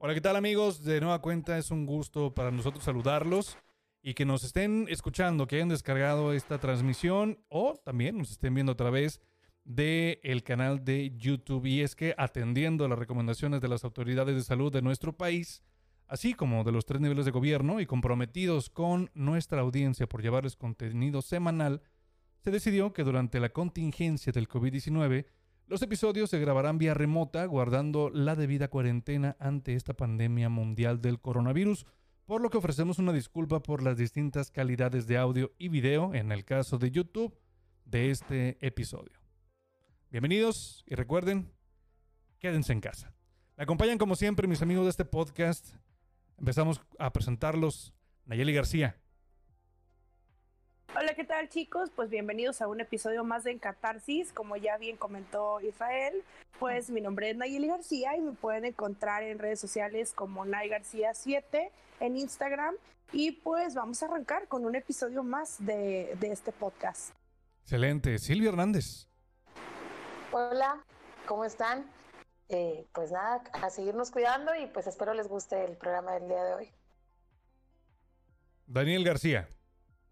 Hola, ¿qué tal amigos? De nueva cuenta es un gusto para nosotros saludarlos y que nos estén escuchando, que hayan descargado esta transmisión o también nos estén viendo a través del el canal de YouTube. Y es que atendiendo las recomendaciones de las autoridades de salud de nuestro país, así como de los tres niveles de gobierno y comprometidos con nuestra audiencia por llevarles contenido semanal, se decidió que durante la contingencia del COVID-19, los episodios se grabarán vía remota, guardando la debida cuarentena ante esta pandemia mundial del coronavirus, por lo que ofrecemos una disculpa por las distintas calidades de audio y video, en el caso de YouTube, de este episodio. Bienvenidos y recuerden, quédense en casa. Me acompañan como siempre mis amigos de este podcast. Empezamos a presentarlos. Nayeli García. ¿Qué tal chicos? Pues bienvenidos a un episodio más de Catarsis. Como ya bien comentó Israel, pues mi nombre es Nayeli García y me pueden encontrar en redes sociales como Nay García 7 en Instagram. Y pues vamos a arrancar con un episodio más de, de este podcast. Excelente. Silvia Hernández. Hola, ¿cómo están? Eh, pues nada, a seguirnos cuidando y pues espero les guste el programa del día de hoy. Daniel García.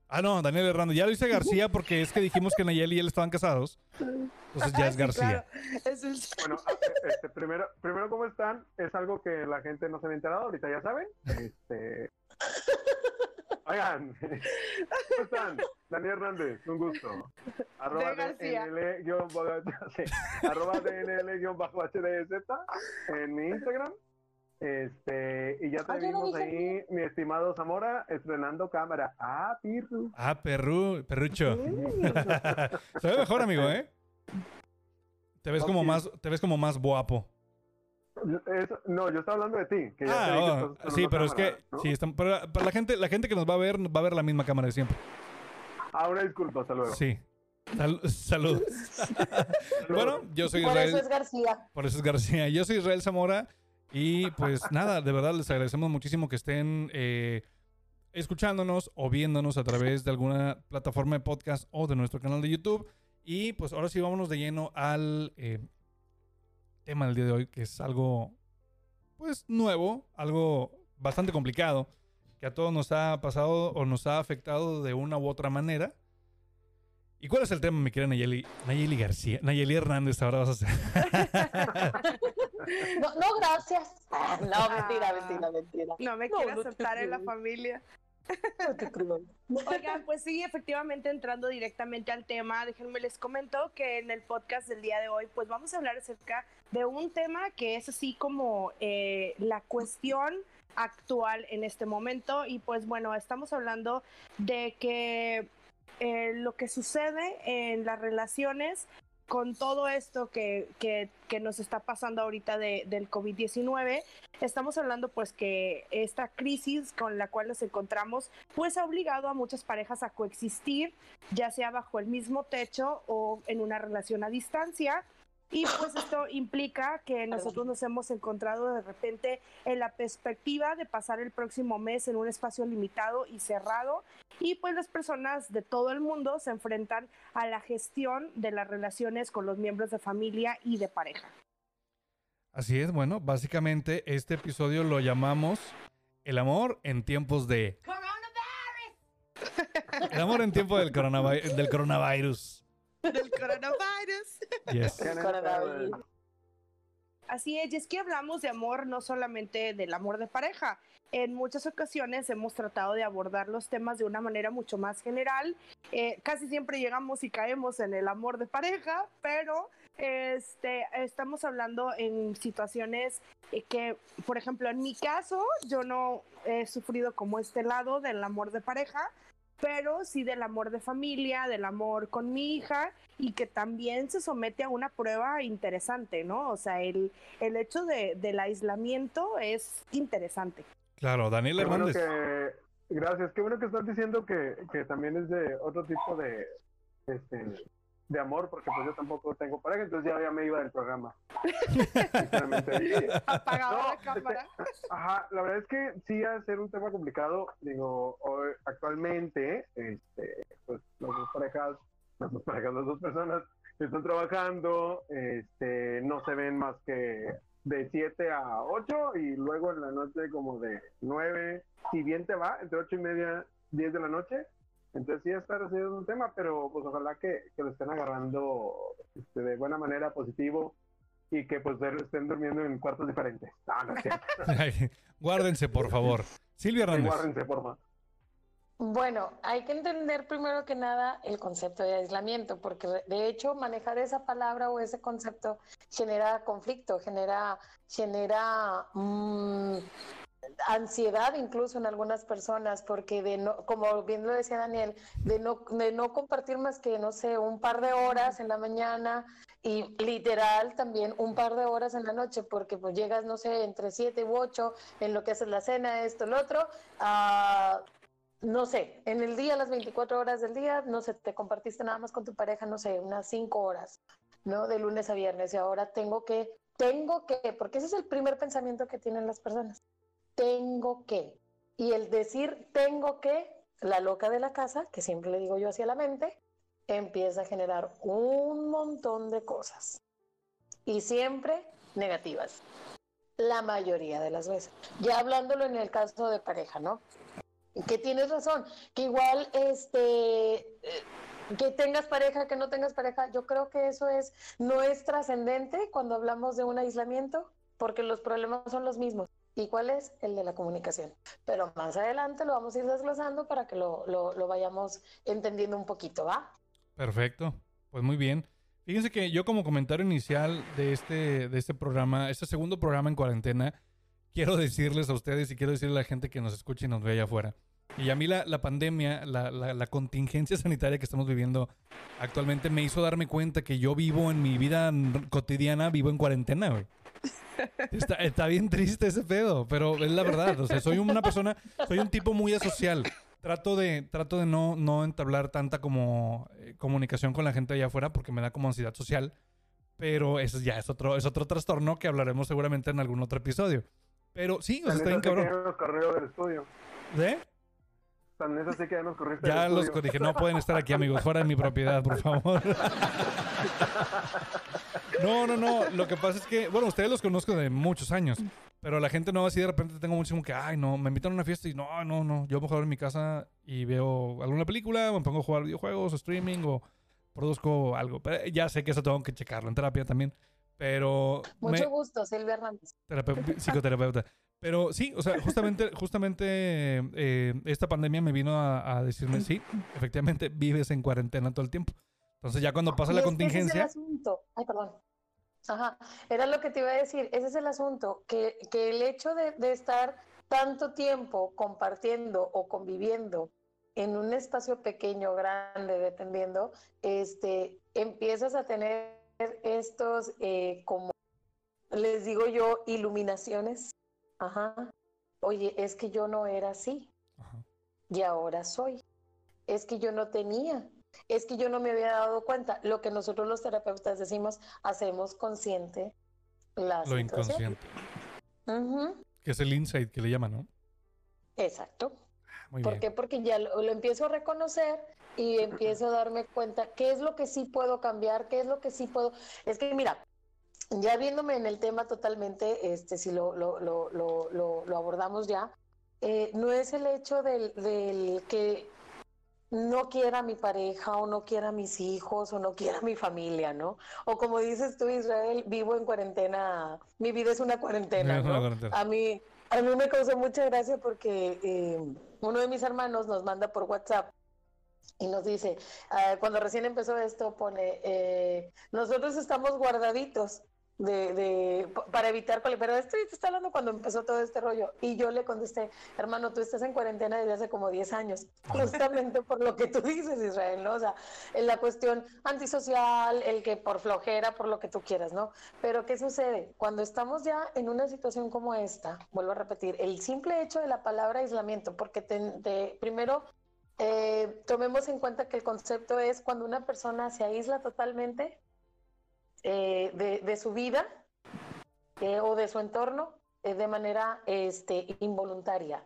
Ah, no, Daniel Hernández. Ya lo hice García porque es que dijimos que Nayeli y él estaban casados. Entonces ya es Sí, García. claro. Es el- Bueno, ah, este, primero, primero, ¿cómo están? Es algo que la gente no se había enterado, ahorita ya saben. Este... Oigan, ¿cómo están? Daniel Hernández, un gusto. Arroba De García. DNL guion bajo- sí, arroba DNL guion bajo HDZ en mi Instagram. Este, y ya te Ah, no vimos ahí, mi estimado Zamora, estrenando cámara. Ah, Pirru. Ah, perru, perrucho. Se ve mejor, amigo, ¿eh? Te ves como más, te ves como más guapo. Es- no, yo estaba hablando de ti. Que ya te Ah, que oh, sí, pero es que ¿no? sí, están- para, para la gente, la gente que nos va a ver, va a ver la misma cámara de siempre. Ah, una disculpa, hasta luego. Sí. Sal- saludos. bueno, yo soy Por Israel. eso es García. Por eso es García. Yo soy Israel Zamora. Y pues nada, de verdad les agradecemos muchísimo que estén eh, escuchándonos o viéndonos a través de alguna plataforma de podcast o de nuestro canal de YouTube. Y pues ahora sí vámonos de lleno al eh, tema del día de hoy, que es algo pues nuevo, algo bastante complicado, que a todos nos ha pasado o nos ha afectado de una u otra manera. ¿Y cuál es el tema, mi querida Nayeli? Nayeli García. Nayeli Hernández, ahora vas a hacer. No, no, gracias. Ah, no, mentira, mentira, mentira. No me No, quiere no te aceptar en la familia. No te creo. Oigan, pues sí, efectivamente entrando directamente al tema, déjenme les comento que en el podcast del día de hoy, pues vamos a hablar acerca de un tema que es así como eh, la cuestión actual en este momento y pues bueno, estamos hablando de que eh, lo que sucede en las relaciones con todo esto que, que, nos está pasando ahorita de, del COVID-19, estamos hablando pues que esta crisis con la cual nos encontramos pues ha obligado a muchas parejas a coexistir, ya sea bajo el mismo techo o en una relación a distancia. Y pues esto implica que nosotros nos hemos encontrado de repente en la perspectiva de pasar el próximo mes en un espacio limitado y cerrado. Y pues las personas de todo el mundo se enfrentan a la gestión de las relaciones con los miembros de familia y de pareja. Así es, bueno, básicamente este episodio lo llamamos El amor en tiempos de... El amor en tiempo del, coronavi- del coronavirus. Del coronavirus. Yes. ¿Qué Coronavirus. Así es, y es que hablamos de amor no solamente del amor de pareja. En muchas ocasiones hemos tratado de abordar los temas de una manera mucho más general. Eh, casi siempre llegamos y caemos en el amor de pareja, pero este, estamos hablando en situaciones eh, que, por ejemplo, en mi caso, yo no he sufrido como este lado del amor de pareja, pero sí del amor de familia, del amor con mi hija y que también se somete a una prueba interesante, ¿no? O sea, el, el hecho de, del aislamiento es interesante. Claro, Daniel bueno Hernández. que, gracias, qué bueno que estás diciendo que, que también es de otro tipo de, este, de amor, porque pues yo tampoco tengo pareja, entonces ya, ya me iba del programa. Sinceramente. Apagada No, la cámara. Ajá, la verdad es que sí va a ser un tema complicado. Digo, hoy- actualmente, este, pues las dos parejas, las dos parejas, las dos personas están trabajando, este, no se ven más que de 7 a 8 y luego en la noche como de 9, si bien te va, entre 8 y media, 10 de la noche. Entonces sí está recibiendo un tema, pero pues ojalá que, que lo estén agarrando este, de buena manera, positivo, y que pues estén durmiendo en cuartos diferentes. No, es Guárdense, por favor. Silvia Sí, Hernández. guárdense, por favor. Bueno, hay que entender primero que nada el concepto de aislamiento, porque de hecho manejar esa palabra o ese concepto genera conflicto, genera, genera mm, ansiedad incluso en algunas personas, porque de no, como bien lo decía Daniel, de no, de no compartir más que, no sé, un par de horas en la mañana y literal también un par de horas en la noche, porque pues llegas, no sé, entre siete u ocho, en lo que haces la cena, esto, lo otro, a no sé, en el día, las 24 horas del día, no sé, te compartiste nada más con tu pareja, no sé, unas 5 horas, ¿no? De lunes a viernes y ahora tengo que, tengo que, porque ese es el primer pensamiento que tienen las personas, tengo que. Y el decir tengo que, la loca de la casa, que siempre le digo yo hacia la mente, empieza a generar un montón de cosas y siempre negativas. La mayoría de las veces. Ya hablándolo en el caso de pareja, ¿no? que tienes razón, que igual este eh, que tengas pareja, que no tengas pareja, yo creo que eso es no es trascendente cuando hablamos de un aislamiento, porque los problemas son los mismos. ¿Y cuál es? El de la comunicación. Pero más adelante lo vamos a ir desglosando para que lo, lo, lo vayamos entendiendo un poquito, ¿va? Perfecto. Pues muy bien. Fíjense que yo como comentario inicial de este, de este programa, este segundo programa en cuarentena, quiero decirles a ustedes y quiero decirle a la gente que nos escuche y nos ve allá afuera. Y a mí la, la pandemia, la, la- la contingencia sanitaria que estamos viviendo actualmente me hizo darme cuenta que yo vivo en mi vida cotidiana, vivo en cuarentena, güey. Está, está bien triste ese pedo, pero es la verdad. O sea, soy una persona, soy un tipo muy asocial. Trato de, trato de no, no entablar tanta como eh, comunicación con la gente allá afuera porque me da como ansiedad social. Pero eso ya es otro, es otro trastorno que hablaremos seguramente en algún otro episodio. Pero sí, o sea, está bien cabrón. corrió del estudio. ¿Eh? Tan sí que ya nos corriste Ya los dije, no pueden estar aquí, amigos, fuera de mi propiedad, por favor. No, no, no. Lo que pasa es que, bueno, ustedes los conozco de muchos años, pero la gente no así de repente tengo mucho como que, ay, no, me invitan a una fiesta y no, no, no. Yo mejor en mi casa y veo alguna película, o me pongo a jugar videojuegos, o streaming, o produzco algo. Pero ya sé que eso tengo que checarlo en terapia también. Pero me- Mucho gusto, Silvia Hernández. terapeu- psicoterapeuta. Pero sí, o sea, justamente, justamente eh, esta pandemia me vino a, a decirme, sí, efectivamente vives en cuarentena todo el tiempo. Entonces ya cuando pasa Y la es que ese es el contingencia, asunto. Ay, perdón. Ajá, era lo que te iba a decir. Ese es el asunto, que, que el hecho de, de estar tanto tiempo compartiendo o conviviendo en un espacio pequeño, grande, dependiendo, este, empiezas a tener estos, eh, como les digo yo, iluminaciones. Ajá. Oye, es que yo no era así Ajá. y ahora soy. Es que yo no tenía, es que yo no me había dado cuenta. Lo que nosotros los terapeutas decimos, hacemos consciente la lo situación. inconsciente, que es el insight que le llaman, ¿no? Exacto. Muy ¿Por bien. qué? Porque ya lo, lo empiezo a reconocer y empiezo a darme cuenta qué es lo que sí puedo cambiar, qué es lo que sí puedo. Es que mira, ya viéndome en el tema totalmente, este, si lo, lo, lo, lo, lo- lo abordamos ya, eh, no es el hecho del, del que no quiera a mi pareja o no quiera a mis hijos o no quiera a mi familia, ¿no? O como dices tú, Israel, vivo en cuarentena, mi vida es una cuarentena. A mí, a mí me causó mucha gracia porque eh, uno de mis hermanos nos manda por WhatsApp y nos dice, ah, cuando recién empezó esto, pone, eh, nosotros estamos guardaditos de, de, pa- para evitar, pero esto te está hablando cuando empezó todo este rollo. Y yo le contesté, hermano, tú estás en cuarentena desde hace como 10 años, justamente por lo que tú dices, Israel, ¿no? O sea, en la cuestión antisocial, el que por flojera, por lo que tú quieras, ¿no? Pero ¿qué sucede? Cuando estamos ya en una situación como esta, vuelvo a repetir, el simple hecho de la palabra aislamiento, porque te- te- primero eh, tomemos en cuenta que el concepto es cuando una persona se aísla totalmente eh, de, de su vida eh, o de su entorno eh, de manera este, involuntaria,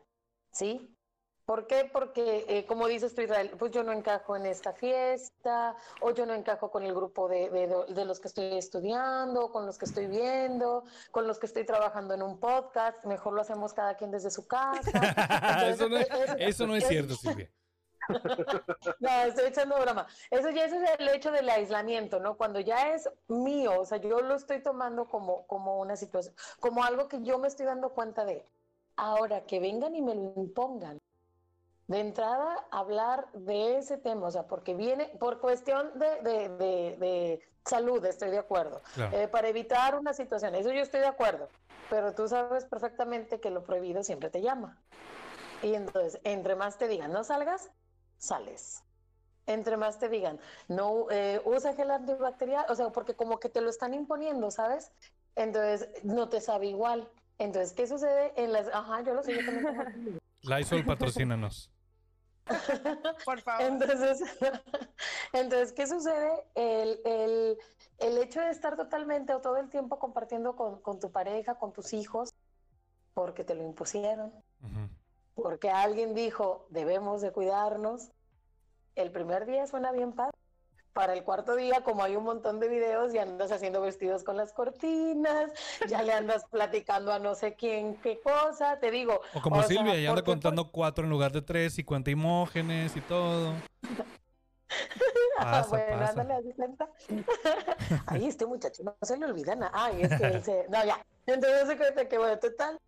¿sí? ¿Por qué? Porque, como dices tú, Israel, pues yo no encajo en esta fiesta, o yo no encajo con el grupo de, de, de, los que estoy estudiando, con los que estoy viendo, con los que estoy trabajando en un podcast, mejor lo hacemos cada quien desde su casa. eso, no, eso no es cierto, Silvia. No, estoy echando broma. Eso ya es el hecho del aislamiento, ¿no? Cuando ya es mío, o sea, yo lo estoy tomando como, como una situación, como algo que yo me estoy dando cuenta de. Ahora que vengan y me lo impongan. De entrada, hablar de ese tema, o sea, porque viene por cuestión de, de, de, salud, estoy de acuerdo. Eh, para evitar una situación, eso yo estoy de acuerdo. Pero tú sabes perfectamente que lo prohibido siempre te llama. Y entonces, entre más te digan no salgas, sales. Entre más te digan, no eh, usa gel antibacterial, o sea, porque como que te lo están imponiendo, ¿sabes? Entonces no te sabe igual. Entonces, ¿qué sucede en las... Ajá, yo lo sé, yo también Lysol, patrocínanos. Por favor. Entonces, entonces ¿qué sucede? El, el, el, hecho de estar totalmente o todo el tiempo compartiendo con, con, tu pareja, con tus hijos, porque te lo impusieron, porque alguien dijo, debemos de cuidarnos. El primer día suena bien padre. Para el cuarto día, como hay un montón de videos, ya andas haciendo vestidos con las cortinas, ya le andas platicando a no sé quién qué cosa, te digo. O como Silvia, ya anda contando cuatro en lugar de tres y cuenta imógenes y todo. Pasa, bueno, ándale, así cuenta. Ay, este muchacho no se le olvida nada. Ay, es que él se... No, ya. Entonces se cuenta que, bueno, total,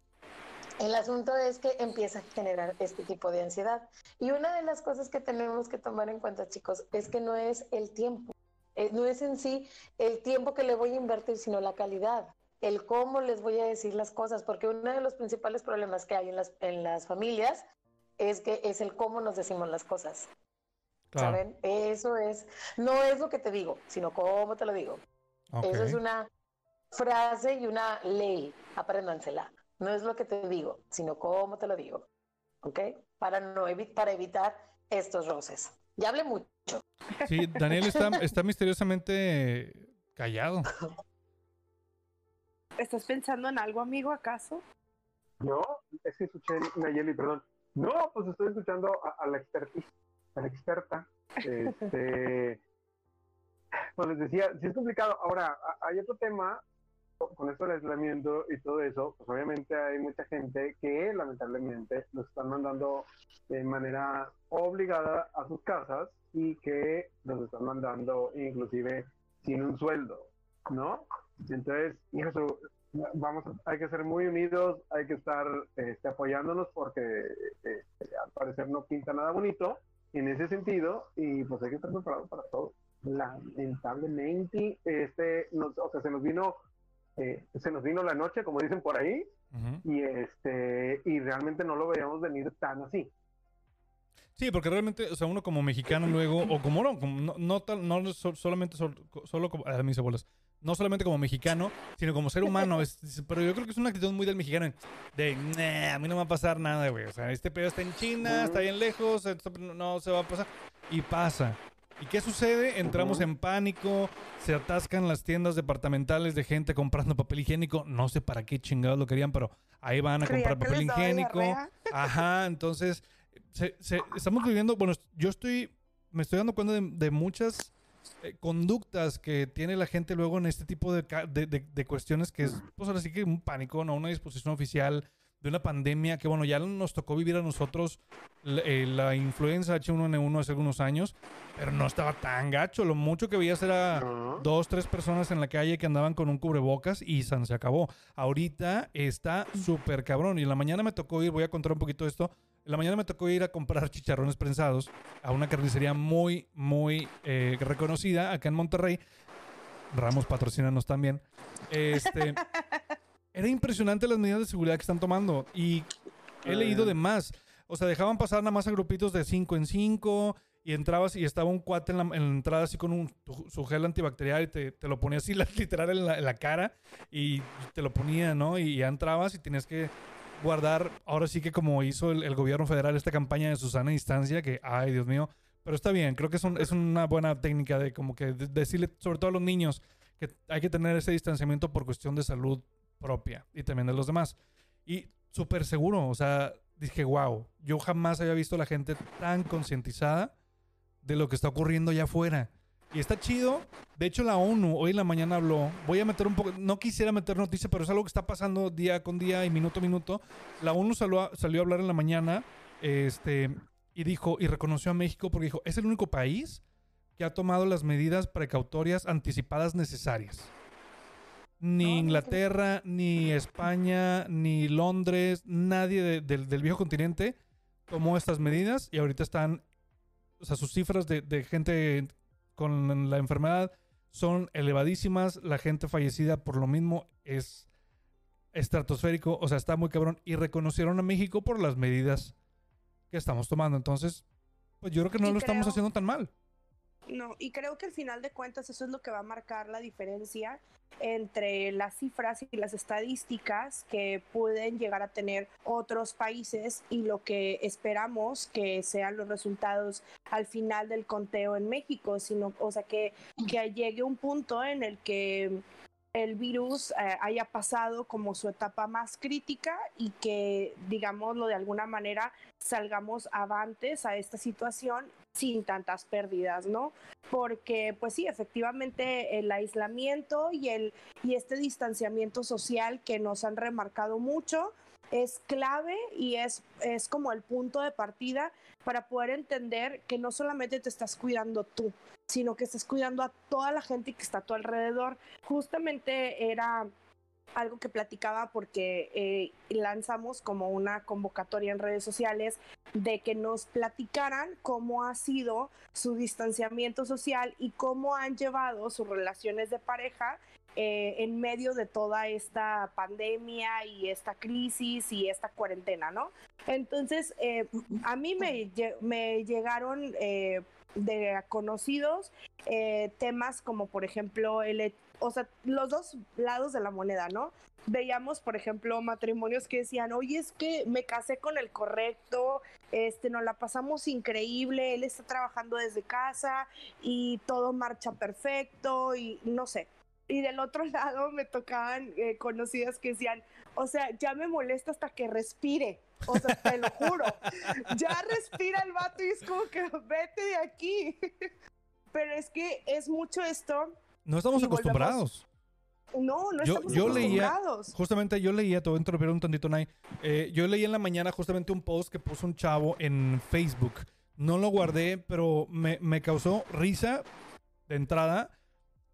el asunto es que empieza a generar este tipo de ansiedad. Y una de las cosas que tenemos que tomar en cuenta, chicos, es que no es el tiempo, eh, no es en sí el tiempo que le voy a invertir, sino la calidad, el cómo les voy a decir las cosas, porque uno de los principales problemas que hay en las, en las familias es que es el cómo nos decimos las cosas. ¿Saben? Eso es, no es lo que te digo, sino cómo te lo digo. Eso es una frase y una ley, apréndansela. No es lo que te digo, sino cómo te lo digo. ¿Ok? Para, no para evitar estos roces. Ya hablé mucho. Sí, Daniel está, está misteriosamente callado. ¿Estás pensando en algo, amigo, acaso? No, es que escuché Nayeli, perdón. No, pues estoy escuchando a, la expertise, a la experta. Este, pues les decía, sí es complicado. Ahora, hay otro tema con esto del aislamiento y todo eso, pues obviamente hay mucha gente que lamentablemente los están mandando de manera obligada a sus casas y que los están mandando inclusive sin un sueldo, ¿no? Entonces, hijo, vamos, hay que ser muy unidos, hay que estar este, apoyándonos porque este, al parecer no pinta nada bonito en ese sentido y pues hay que estar preparados para todo. Lamentablemente, este, o sea, se nos vino eh, se nos vino la noche, como dicen por ahí, y este y realmente no lo veíamos venir tan así. Sí, porque realmente, o sea, uno como mexicano luego, o como no, no, no, no solamente solo, como, a mis abuelas, no solamente como mexicano, sino como ser humano. es, pero yo creo que es una actitud muy del mexicano, de, a mí no me va a pasar nada, güey. O sea, este pedo está en China, está bien lejos, no se va a pasar. Y pasa. ¿Y qué sucede? Entramos en pánico, se atascan las tiendas departamentales de gente comprando papel higiénico. No sé para qué chingados lo querían, pero ahí van a comprar papel higiénico. Ajá, entonces estamos viviendo, bueno, yo estoy, me estoy dando cuenta de, muchas eh, conductas que tiene la gente luego en este tipo de, de, cuestiones que es, pues ahora sí que un pánico, ¿no? Una disposición oficial de una pandemia que, bueno, ya nos tocó vivir a nosotros eh, la, influenza H1N1 hace algunos años, pero no estaba tan gacho. Lo mucho que veías era dos, tres personas en la calle que andaban con un cubrebocas y san, se acabó. Ahorita está súper cabrón. Y en la mañana me tocó ir, voy a contar un poquito esto. En la mañana me tocó ir a comprar chicharrones prensados a una carnicería muy, muy eh, reconocida acá en Monterrey. Ramos patrocínanos también. Este. Era impresionante las medidas de seguridad que están tomando. Y he leído de más. O sea, dejaban pasar nada más a grupitos de 5 en 5 y entrabas y estaba un cuate en la, entrada así con un, su gel antibacterial y te, te lo ponía así literal en la, cara y te lo ponía, ¿no? Y ya entrabas y tenías que guardar, ahora sí que como hizo el, gobierno federal esta campaña de Susana Instancia, que, ay, Dios mío, pero está bien, creo que es, es una buena técnica de como que decirle, sobre todo a los niños, que hay que tener ese distanciamiento por cuestión de salud propia y también de los demás. Y súper seguro, o sea, dije, wow, yo jamás había visto la gente tan concientizada de lo que está ocurriendo allá afuera. Y está chido. De hecho, la ONU hoy en la mañana habló. Voy a meter un poco. No quisiera meter noticia, pero es algo que está pasando día con día y minuto a minuto. La ONU salió a, salió a hablar en la mañana. Este. Y dijo. Y reconoció a México porque dijo: es el único país que ha tomado las medidas precautorias anticipadas necesarias. Ni Inglaterra, ni España, ni Londres, nadie de- del, del viejo continente tomó estas medidas y ahorita están, o sea, sus cifras de, de gente con la enfermedad son elevadísimas, la gente fallecida por lo mismo es estratosférico, o sea, está muy cabrón y reconocieron a México por las medidas que estamos tomando. Entonces, pues yo creo que no Y lo estamos haciendo tan mal. No, y creo que al final de cuentas eso es lo que va a marcar la diferencia entre las cifras y las estadísticas que pueden llegar a tener otros países y lo que esperamos que sean los resultados al final del conteo en México, sino, o sea, que, que llegue un punto en el que el virus eh, haya pasado como su etapa más crítica y que, digámoslo de alguna manera, salgamos avantes a esta situación sin tantas pérdidas, ¿no? Porque, pues sí, efectivamente el aislamiento y, el, y este distanciamiento social que nos han remarcado mucho es clave y es, es como el punto de partida para poder entender que no solamente te estás cuidando tú, sino que estás cuidando a toda la gente que está a tu alrededor. Justamente era algo que platicaba porque eh, lanzamos como una convocatoria en redes sociales de que nos platicaran cómo ha sido su distanciamiento social y cómo han llevado sus relaciones de pareja eh, en medio de toda esta pandemia y esta crisis y esta cuarentena, ¿no? Entonces, eh, a mí me, me llegaron eh, de conocidos eh, temas como, por ejemplo, el, o sea, los dos lados de la moneda, ¿no? Veíamos, por ejemplo, matrimonios que decían, oye, es que me casé con el correcto, este, nos la pasamos increíble, él está trabajando desde casa y todo marcha perfecto y no sé. Y del otro lado me tocaban eh, conocidas que decían, o sea, ya me molesta hasta que respire. O sea, te lo juro. Ya respira el vato y es como que vete de aquí. Pero es que es mucho esto. No estamos acostumbrados. No, no Yo- estamos yo leía- acostumbrados. Justamente yo leía, te voy a interrumpir un tantito, Nay. Eh, yo leí en la mañana justamente un post que puso un chavo en Facebook. No lo guardé, pero me, me causó risa de entrada.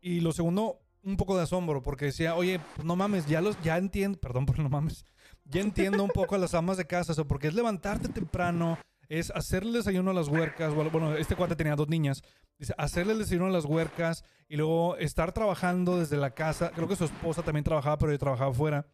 Y lo segundo, un poco de asombro, porque decía, oye, pues no mames, ya los, ya entiendo, perdón por no mames, ya entiendo un poco a las amas de casa, eso, porque es levantarte temprano, es hacerle desayuno a las huercas, bueno, este cuate tenía dos niñas, dice, hacerle desayuno a las huercas y luego estar trabajando desde la casa, creo que su esposa también trabajaba, pero ella trabajaba fuera.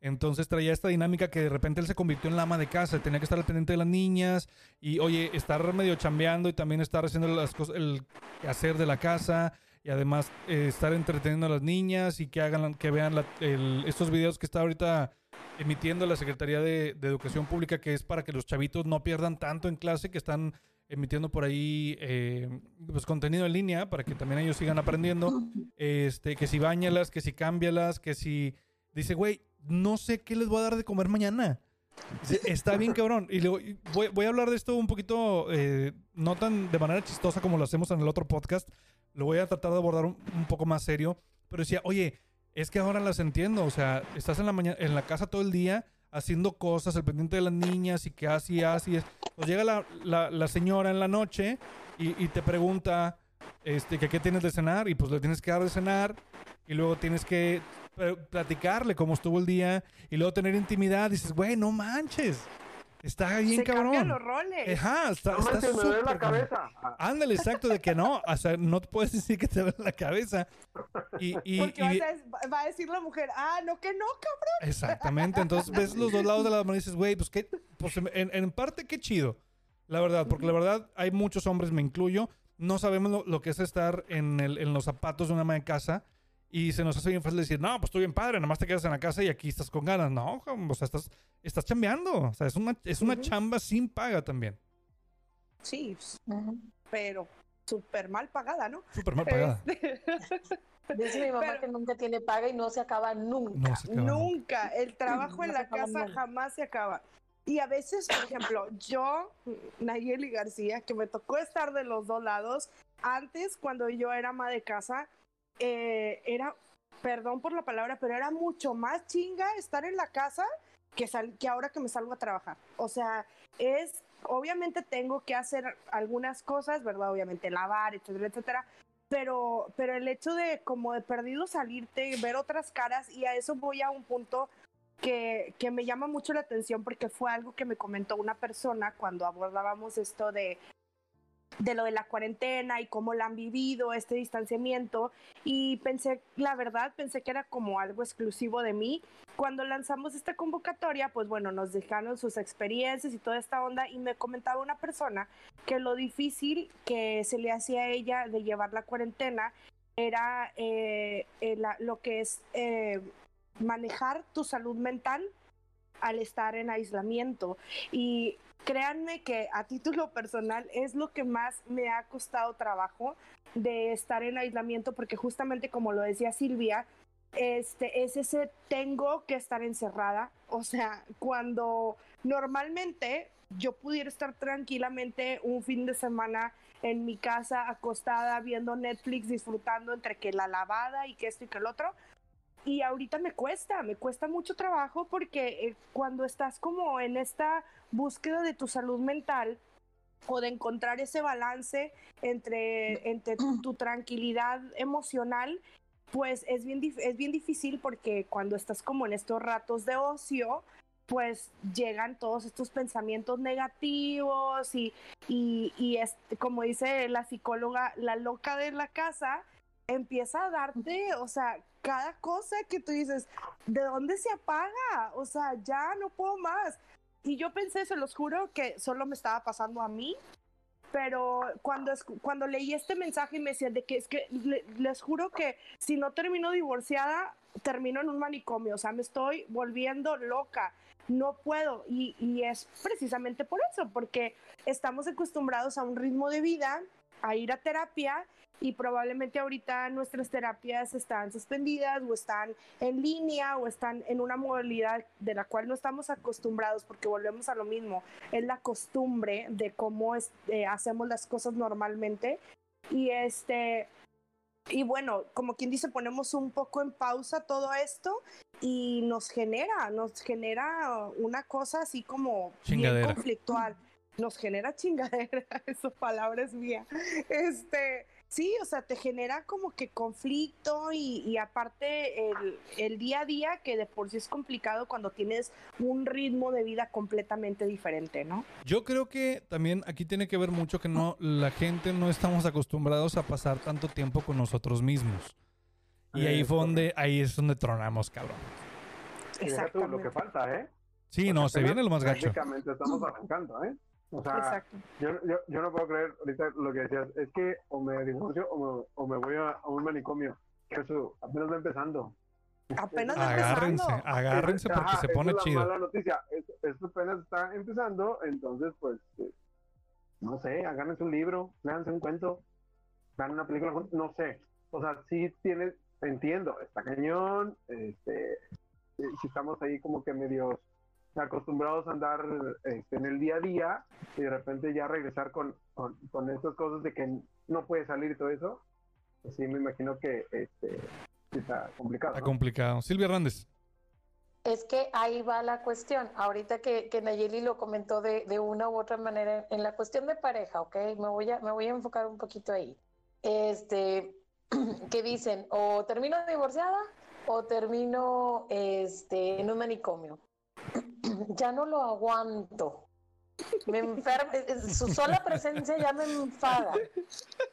Entonces traía esta dinámica que de repente él se convirtió en la ama de casa, tenía que estar al pendiente de las niñas y, oye, estar medio chambeando y también estar haciendo las cosas, el hacer de la casa y además eh, estar entreteniendo a las niñas y que hagan, que vean estos videos que está ahorita emitiendo la Secretaría de, Educación Pública, que es para que los chavitos no pierdan tanto en clase, que están emitiendo por ahí eh, pues contenido en línea para que también ellos sigan aprendiendo. Este, que si bañalas, que si cámbialas, que si dice, güey, no sé qué les voy a dar de comer mañana. Está bien cabrón. Y luego, voy, voy a hablar de esto un poquito, eh, no tan de manera chistosa como lo hacemos en el otro podcast. Lo voy a tratar de abordar un, poco más serio. Pero decía, oye, es que ahora las entiendo. O sea, estás en la, mañana, en la casa todo el día haciendo cosas, al pendiente de las niñas y que así, así es. Pues llega la, la- señora en la noche y, y te pregunta este, que qué tienes de cenar y pues le tienes que dar de cenar y luego tienes que platicarle cómo estuvo el día y luego tener intimidad. Dices, güey, no manches. Está bien Se cambian cabrón. los roles. Ajá, está, No está manches, me duele la cabeza. Ah, Ándale, exacto, de que no. O sea, no te puedes decir que te duele la cabeza. Y, y- Porque y- vas a- va a decir la mujer, ah, no, que no, cabrón. Exactamente. Entonces ves los dos lados de la mano y dices, güey, pues qué, pues en, en parte qué chido. La verdad, porque la verdad hay muchos hombres, me incluyo, no sabemos lo, lo que es estar en, el- en los zapatos de una ama de casa y se nos hace bien fácil decir, no, pues estoy bien padre, nada más te quedas en la casa y aquí estás con ganas. No, o sea, estás, estás chambeando. O sea, es una, es una Ujú. chamba sin paga también. Sí, Ujú. pero súper mal pagada, ¿no? Súper mal pagada. Este, Dice mi mamá Pero- que nunca tiene paga y no se acaba nunca. No se acaba. Nunca. El trabajo en No se la casa nunca. jamás se acaba. Y a veces, por ejemplo, yo, Nayeli García, que me tocó estar de los dos lados, antes cuando yo era ama de casa, eh, era, perdón por la palabra, pero era mucho más chinga estar en la casa que, que ahora que me salgo a trabajar. O sea, es, obviamente tengo que hacer algunas cosas, ¿verdad? Obviamente lavar, etcétera, etcétera. Pero, pero el hecho de como de perdido salirte, ver otras caras, y a eso voy a un punto que, que, me llama mucho la atención porque fue algo que me comentó una persona cuando abordábamos esto de, de lo de la cuarentena y cómo la han vivido, este distanciamiento. Y pensé, la verdad, pensé que era como algo exclusivo de mí. Cuando lanzamos esta convocatoria, pues bueno, nos dejaron sus experiencias y toda esta onda y me comentaba una persona que lo difícil que se le hacía a ella de llevar la cuarentena era eh, eh, lo que es eh, manejar tu salud mental al estar en aislamiento. Y créanme que a título personal es lo que más me ha costado trabajo de estar en aislamiento, porque justamente como lo decía Silvia, este es ese tengo que estar encerrada. O sea, cuando normalmente yo pudiera estar tranquilamente un fin de semana en mi casa acostada viendo Netflix, disfrutando entre que la lavada y que esto y que el otro, y ahorita me cuesta, me cuesta mucho trabajo porque eh, cuando estás como en esta búsqueda de tu salud mental o de encontrar ese balance entre, entre tu tranquilidad emocional, pues es bien, es bien difícil porque cuando estás como en estos ratos de ocio, pues llegan todos estos pensamientos negativos y, y, y es, como dice la psicóloga, la loca de la casa, empieza a darte, o sea, cada cosa que tú dices, ¿de dónde se apaga? O sea, ya no puedo más. Y yo pensé, se los juro, que solo me estaba pasando a mí, pero cuando, cuando leí este mensaje y me decían de que es que les juro que si no termino divorciada, termino en un manicomio, o sea, me estoy volviendo loca, no puedo. Y, y es precisamente por eso, porque estamos acostumbrados a un ritmo de vida, a ir a terapia y probablemente ahorita nuestras terapias están suspendidas o están en línea o están en una modalidad de la cual no estamos acostumbrados porque volvemos a lo mismo, es la costumbre de cómo eh, hacemos las cosas normalmente y este y bueno, como quien dice, ponemos un poco en pausa todo esto y nos genera, nos genera una cosa así como bien conflictual. Nos genera chingadera, esa palabra es mía. Este, Sí, o sea, te genera como que conflicto y, aparte el, el, día a día que de por sí es complicado cuando tienes un ritmo de vida completamente diferente, ¿no? Yo creo que también aquí tiene que ver mucho que no la gente no estamos acostumbrados a pasar tanto tiempo con nosotros mismos. Y ahí fue donde ahí es donde tronamos, cabrón. Exacto. lo que falta, ¿eh? Sí, no, se viene lo más gacho. estamos arrancando, ¿eh? O sea, yo, yo, yo, no puedo creer ahorita lo que decías, es que o me divorcio o me, o me voy a, un manicomio. Eso apenas va empezando. Apenas agárrense, empezando. agárrense porque se pone es chido. mala noticia, esto apenas está empezando, entonces pues, eh, no sé, agárrense un libro, léanse un cuento, vean una película, no sé. O sea, sí tienes, entiendo, está cañón, este, eh, si estamos ahí como que medios acostumbrados a andar este, en el día a día y de repente ya regresar con, con, estas cosas de que no puede salir todo eso, pues sí me imagino que este, está complicado. Está complicado. Silvia Hernández. Es que ahí va la cuestión. Ahorita que, que Nayeli lo comentó de, de, una u otra manera, en la cuestión de pareja, ¿ok? Me voy a, me voy a enfocar un poquito ahí. Este, que dicen, o termino divorciada o termino este, en un manicomio ya no lo aguanto. Me enferma, su sola presencia ya me enfada.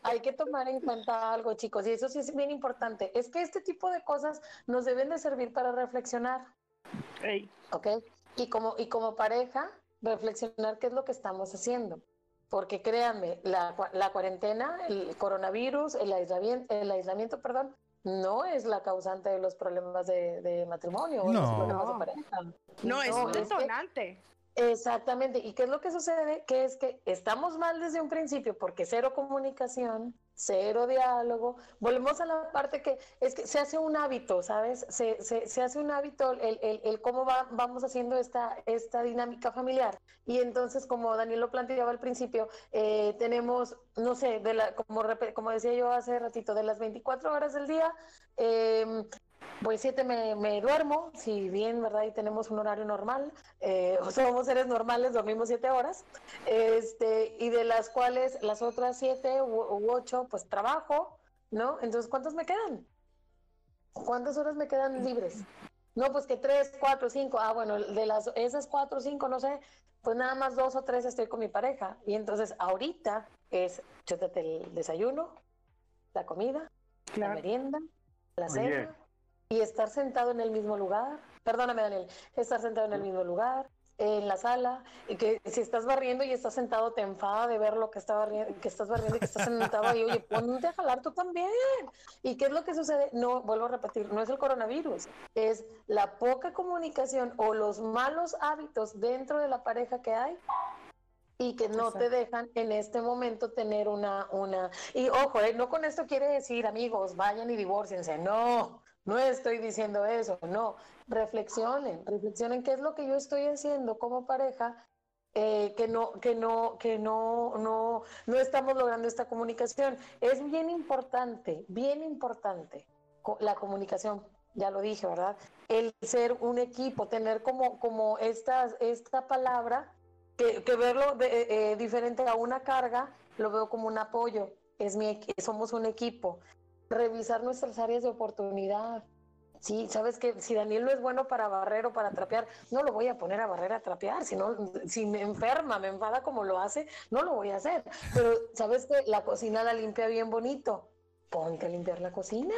Hay que tomar en cuenta algo, chicos, y eso sí es bien importante. Es que este tipo de cosas nos deben de servir para reflexionar. ¿Ok? Y como, y como pareja, reflexionar qué es lo que estamos haciendo. Porque créanme, la, la cuarentena, el coronavirus, el aislamiento, el aislamiento, perdón, no es la causante de los problemas de, matrimonio. No, no, no, es un detonante. Exactamente. ¿Y qué es lo que sucede? Que es que estamos mal desde un principio porque cero comunicación, cero diálogo. Volvemos a la parte que es que se hace un hábito, ¿sabes? Se, se, se hace un hábito el, el, el cómo va, vamos haciendo esta, esta dinámica familiar. Y entonces, como Daniel lo planteaba al principio, eh, tenemos, no sé, de la, como, como decía yo hace ratito, de las 24 horas del día, eh, pues siete me, me, duermo, si bien, ¿verdad? Y tenemos un horario normal, eh, o somos seres normales, dormimos siete horas, este, y de las cuales las otras siete u, u, ocho, pues trabajo, ¿no? Entonces, ¿cuántas me quedan? ¿Cuántas horas me quedan libres? No, pues que tres, cuatro, cinco, ah, bueno, de las, esas cuatro, cinco, no sé, pues nada más dos o tres estoy con mi pareja. Y entonces, ahorita es, chútate el desayuno, la comida, claro. la merienda, la cena y estar sentado en el mismo lugar. Perdóname, Daniel, estar sentado en el mismo lugar, en la sala, y que si estás barriendo y estás sentado te enfada de ver lo que, está barriendo, que estás barriendo y que estás sentado ahí, oye, ponte a jalar tú también. ¿Y qué es lo que sucede? No, vuelvo a repetir, no es el coronavirus, es la poca comunicación o los malos hábitos dentro de la pareja que hay y que no Exacto. te dejan en este momento tener una, una, y ojo, eh, no con esto quiere decir amigos, vayan y divórciense, no, no estoy diciendo eso, no, reflexionen, reflexionen qué es lo que yo estoy haciendo como pareja eh, que no, que no, que no, no, no estamos logrando esta comunicación. Es bien importante, bien importante la comunicación, ya lo dije, ¿verdad? El ser un equipo, tener como, como esta, esta palabra, que, verlo de, eh, diferente a una carga, lo veo como un apoyo. Es mi, somos un equipo revisar nuestras áreas de oportunidad. Sí, sabes que si Daniel no es bueno para barrer o para trapear, no lo voy a poner a barrer a trapear. Si, no, si me enferma, me enfada como lo hace, no lo voy a hacer. Pero sabes que la cocina la limpia bien bonito. Ponte a limpiar la cocina.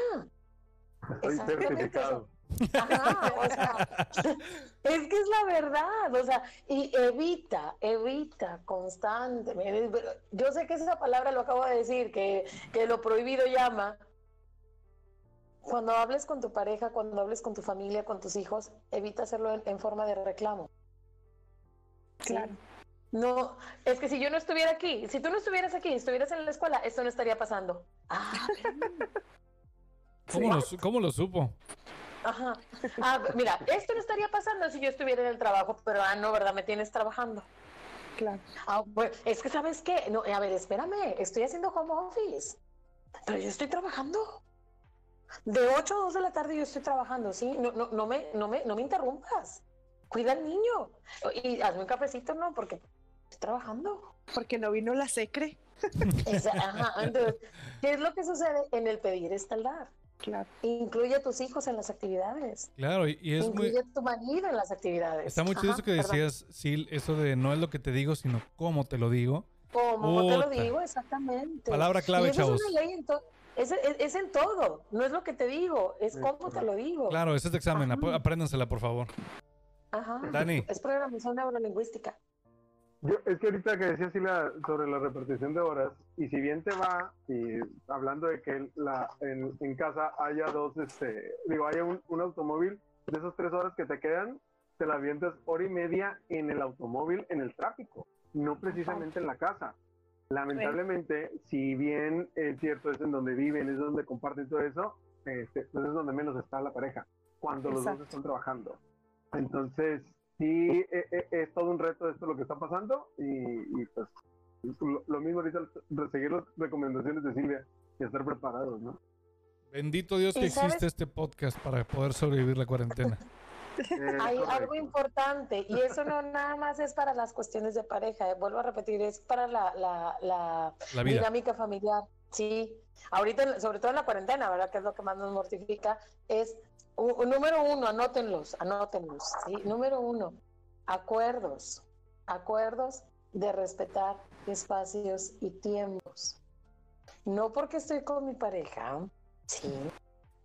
Estoy certificado. Ajá, o sea, es que es la verdad, o sea, y evita, evita constantemente. Yo sé que esa palabra lo acabo de decir, que, que lo prohibido llama, cuando hables con tu pareja, cuando hables con tu familia, con tus hijos, evita hacerlo en, en forma de reclamo. Claro. Sí. No, es que si yo no estuviera aquí, si tú no estuvieras aquí, estuvieras en la escuela, esto no estaría pasando. Ah, ¿Cómo, lo, ¿Cómo lo supo? Ajá. Ah, mira, esto no estaría pasando si yo estuviera en el trabajo, pero ah, no, ¿verdad? Me tienes trabajando. Claro. Ah, bueno, es que, ¿sabes qué? No, a ver, espérame, estoy haciendo home office, pero yo estoy trabajando. De 8 a 2 de la tarde yo estoy trabajando, ¿sí? No, no, no, me, no, me, no me interrumpas. Cuida al niño. Y hazme un cafecito, ¿no? Porque estoy trabajando. Porque no vino la secre. Esa, ajá, entonces, ¿qué es lo que sucede en el pedir es tal dar? Claro. Incluye a tus hijos en las actividades. Claro, y, es Incluye muy... a tu marido en las actividades. Está muy chido eso que decías, Sil, eso de no es lo que te digo, sino cómo te lo digo. Como te lo digo, exactamente. Palabra clave, y chavos. Es, una ley en to- es, es- es en todo, no es lo que te digo, es Sí, cómo te lo digo. Claro, ese es de examen, Ajá. ap- apréndansela, por favor. Ajá. Dani. Es programación neurolingüística. Yo, es que ahorita que decía Sila sobre la repartición de horas, y si bien te va, y hablando de que la, en, en casa haya dos, este, digo, haya un, un automóvil, de esas tres horas que te quedan, te la avientas hora y media en el automóvil, en el tráfico, no precisamente en la casa. Lamentablemente, si bien es cierto, es en donde viven, es donde comparten todo eso, este, pues es donde menos está la pareja, cuando los dos están trabajando. Entonces, sí, e- e- es, todo un reto esto lo que está pasando y, y, pues lo, lo mismo ahorita, re- seguir las recomendaciones de Silvia y estar preparados, ¿no? Bendito Dios que existe este podcast para poder sobrevivir la cuarentena. Hay algo importante y eso no nada más es para las cuestiones de pareja, eh, vuelvo a repetir, es para la, la, la La vida. dinámica familiar. Sí, ahorita, sobre todo en la cuarentena, ¿verdad? Que es lo que más nos mortifica, es número uno, anótenlos, anótenlos, ¿sí? Número uno, acuerdos, acuerdos de respetar espacios y tiempos. No porque estoy con mi pareja, sí.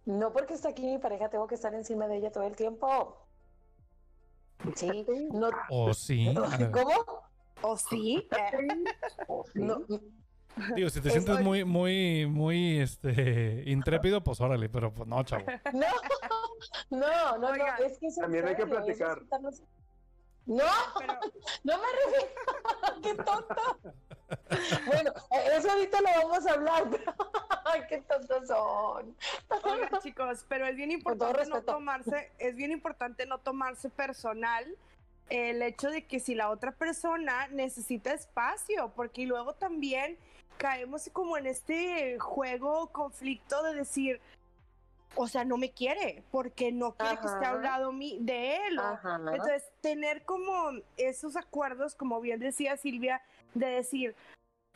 No porque está aquí mi pareja, tengo que estar encima de ella todo el tiempo. Sí, no, ¿O sí? ¿cómo? ¿O sí? Eh, Oh, sí. No, Digo, si te Es sientes muy, muy, muy, este, intrépido, pues órale, pero pues no, chavo. No, no, no, no, es que es en También hay que serio, es platicar. respetarlos. No, Pero no me refiero. ¡Qué tonto! Bueno, eso ahorita lo vamos a hablar. pero- Ay, qué tontos son. Oigan, chicos, pero es bien importante no tomarse, es bien importante no tomarse personal el hecho de que si la otra persona necesita espacio, porque luego también caemos como en este juego conflicto de decir, o sea, no me quiere, porque no quiere que esté a un Ajá. lado mi- de él. Entonces, tener como esos acuerdos, como bien decía Silvia, de decir,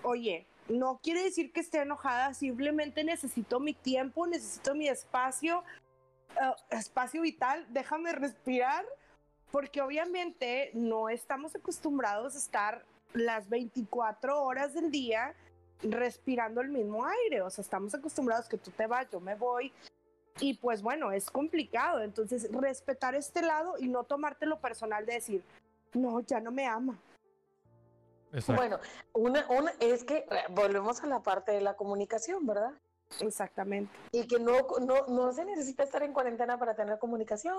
oye, no quiere decir que esté enojada, simplemente necesito mi tiempo, necesito mi espacio, eh, espacio vital, déjame respirar, porque obviamente no estamos acostumbrados a estar las 24 horas del día respirando el mismo aire, o sea, estamos acostumbrados que tú te vas, yo me voy, y pues bueno, es complicado. Entonces, respetar este lado y no tomártelo personal de decir, no, ya no me ama. Exacto. Bueno, una, una, es que eh, volvemos a la parte de la comunicación, ¿verdad? Exactamente. Y que no, no, no se necesita estar en cuarentena para tener comunicación.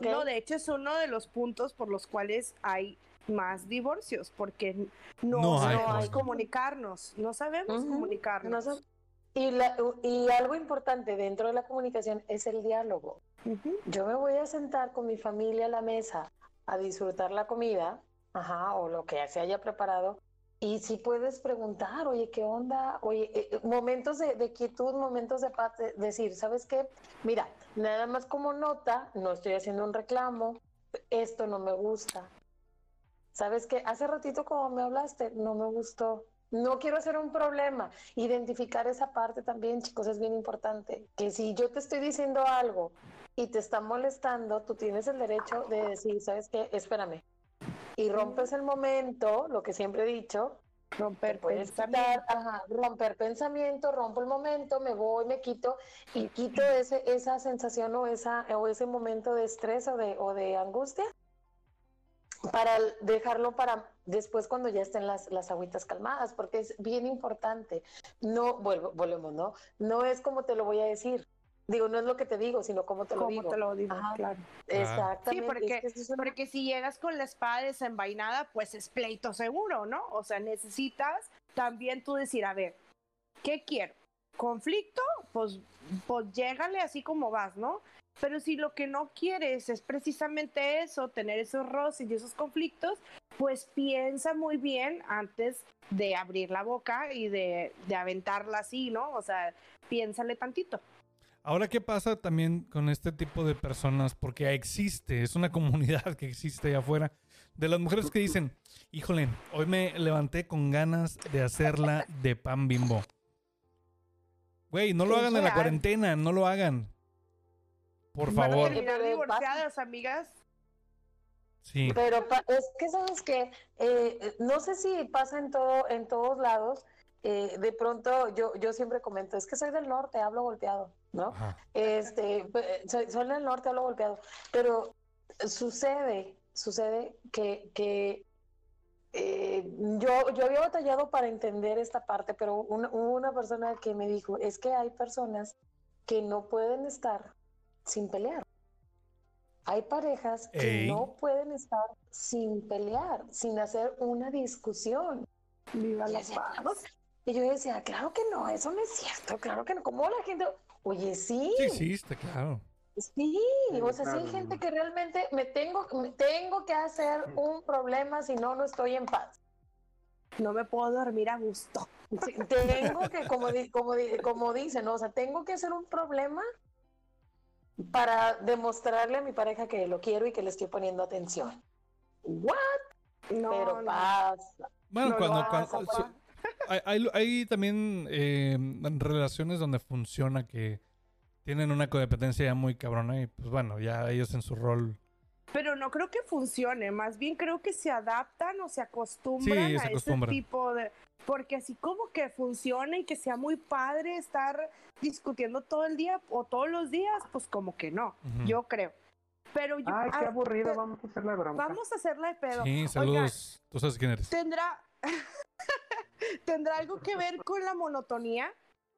No, de hecho es uno de los puntos por los cuales hay más divorcios, porque no, No hay sabemos forma. comunicarnos, no sabemos comunicarnos. No. Y, la, y algo importante dentro de la comunicación es el diálogo. Yo me voy a sentar con mi familia a la mesa a disfrutar la comida, ajá, o lo que se haya preparado. Y si puedes preguntar, oye, ¿qué onda? Oye, eh, eh, momentos de, de quietud, momentos de paz, de- decir, ¿sabes qué? Mira, nada más como nota, no estoy haciendo un reclamo, esto no me gusta. ¿Sabes qué? Hace ratito como me hablaste, no me gustó. No quiero hacer un problema. Identificar esa parte también, chicos, es bien importante. Que si yo te estoy diciendo algo y te está molestando, tú tienes el derecho de decir, ¿sabes qué? Espérame. Y rompes el momento, lo que siempre he dicho, Romper pensamiento. quitar, ajá, romper pensamiento, rompo el momento, me voy, me quito y quito ese, esa sensación o, esa, o ese momento de estrés o de, o de angustia para dejarlo para después cuando ya estén las, las agüitas calmadas, porque es bien importante. No, vuelvo, volvemos, ¿no? No es como te lo voy a decir. Digo, no es lo que te digo, sino cómo te lo ¿Cómo digo. te lo digo? Ajá. Claro. Exactamente. Sí, porque- es que es una- Porque si llegas con la espada desenvainada, pues es pleito seguro, ¿no? O sea, necesitas también tú decir, a ver, ¿qué quiero? ¿Conflicto? Pues, pues llégale así como vas, ¿no? Pero si lo que no quieres es precisamente eso, tener esos roces y esos conflictos, pues piensa muy bien antes de abrir la boca y de, de aventarla así, ¿no? O sea, piénsale tantito. Ahora, ¿qué pasa también con este tipo de personas? Porque existe, es una comunidad que existe allá afuera, de las mujeres que dicen, híjole, hoy me levanté con ganas de hacerla de pan bimbo. Güey, no lo hagan en la cuarentena, no lo hagan. Por favor. terminar divorciadas, amigas. Sí. Pero es que sabes que no sé si pasa en todo, en todos lados. eh, de pronto yo, yo siempre comento, es que soy del norte, hablo golpeado, ¿no? Ajá. Este, soy, soy del norte, hablo golpeado. Pero sucede, sucede que, que eh, yo, yo había batallado para entender esta parte, pero una, hubo una persona que me dijo, es que hay personas que no pueden estar sin pelear. Hay parejas que Ey. no pueden estar sin pelear, sin hacer una discusión. Viva Y la decía, paz. "Claro". Y yo decía, claro que no, eso no es cierto, claro que no. ¿Cómo la gente? Oye, sí, Sí existe, claro. sí, Sí, o sea, sí hay claro. gente que realmente me tengo, me tengo que hacer un problema, si no, no estoy en paz. No me puedo dormir a gusto. Sí, tengo que, como, como, como dicen, ¿no? o sea, tengo que hacer un problema para demostrarle a mi pareja que lo quiero y que le estoy poniendo atención. ¿What? No, Pero no. pasa. Bueno, No cuando, cuando- papá. sí, hay, hay- hay también eh, relaciones donde funciona que tienen una codependencia ya muy cabrona y pues bueno, ya ellos en su rol. Pero no creo que funcione, más bien creo que se adaptan o se acostumbran Sí, a se ese tipo de... Porque así como que funcione y que sea muy padre estar discutiendo todo el día o todos los días, pues como que no, Ujú. yo creo. Pero yo... Ay, qué ah, aburrido, vamos a hacer la bronca. Vamos a hacerla de pedo. Sí, Oigan, saludos. Tú sabes quién eres. ¿Tendrá, ¿Tendrá algo que ver con la monotonía?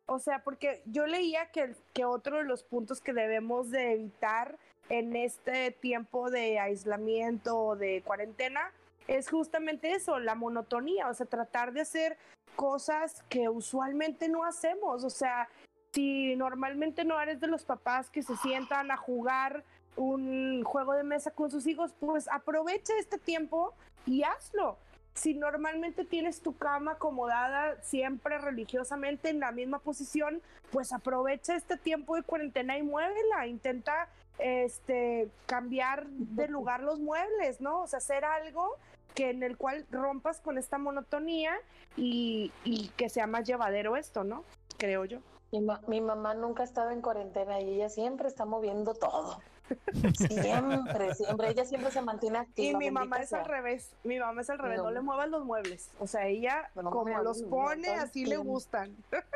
O sea, porque yo leía que, que otro de los puntos que debemos de evitar en este tiempo de aislamiento o de cuarentena es justamente eso, la monotonía, o sea, tratar de hacer cosas que usualmente no hacemos, o sea, si normalmente no eres de los papás que se sientan a jugar un juego de mesa con sus hijos, pues aprovecha este tiempo y hazlo. Si normalmente tienes tu cama acomodada siempre religiosamente en la misma posición, pues aprovecha este tiempo de cuarentena y muévela. Intenta este cambiar de lugar los muebles, ¿no? O sea, hacer algo que en el cual rompas con esta monotonía y, y que sea más llevadero esto, ¿no? Creo yo. Mi, ma- mi mamá nunca ha estado en cuarentena y ella siempre está moviendo todo. Siempre, siempre. Ella siempre se mantiene activa. Y mi mamá es al revés, mi mamá es al revés, no, No. le muevas los muebles. O sea, ella No, como los pone, así le gustan.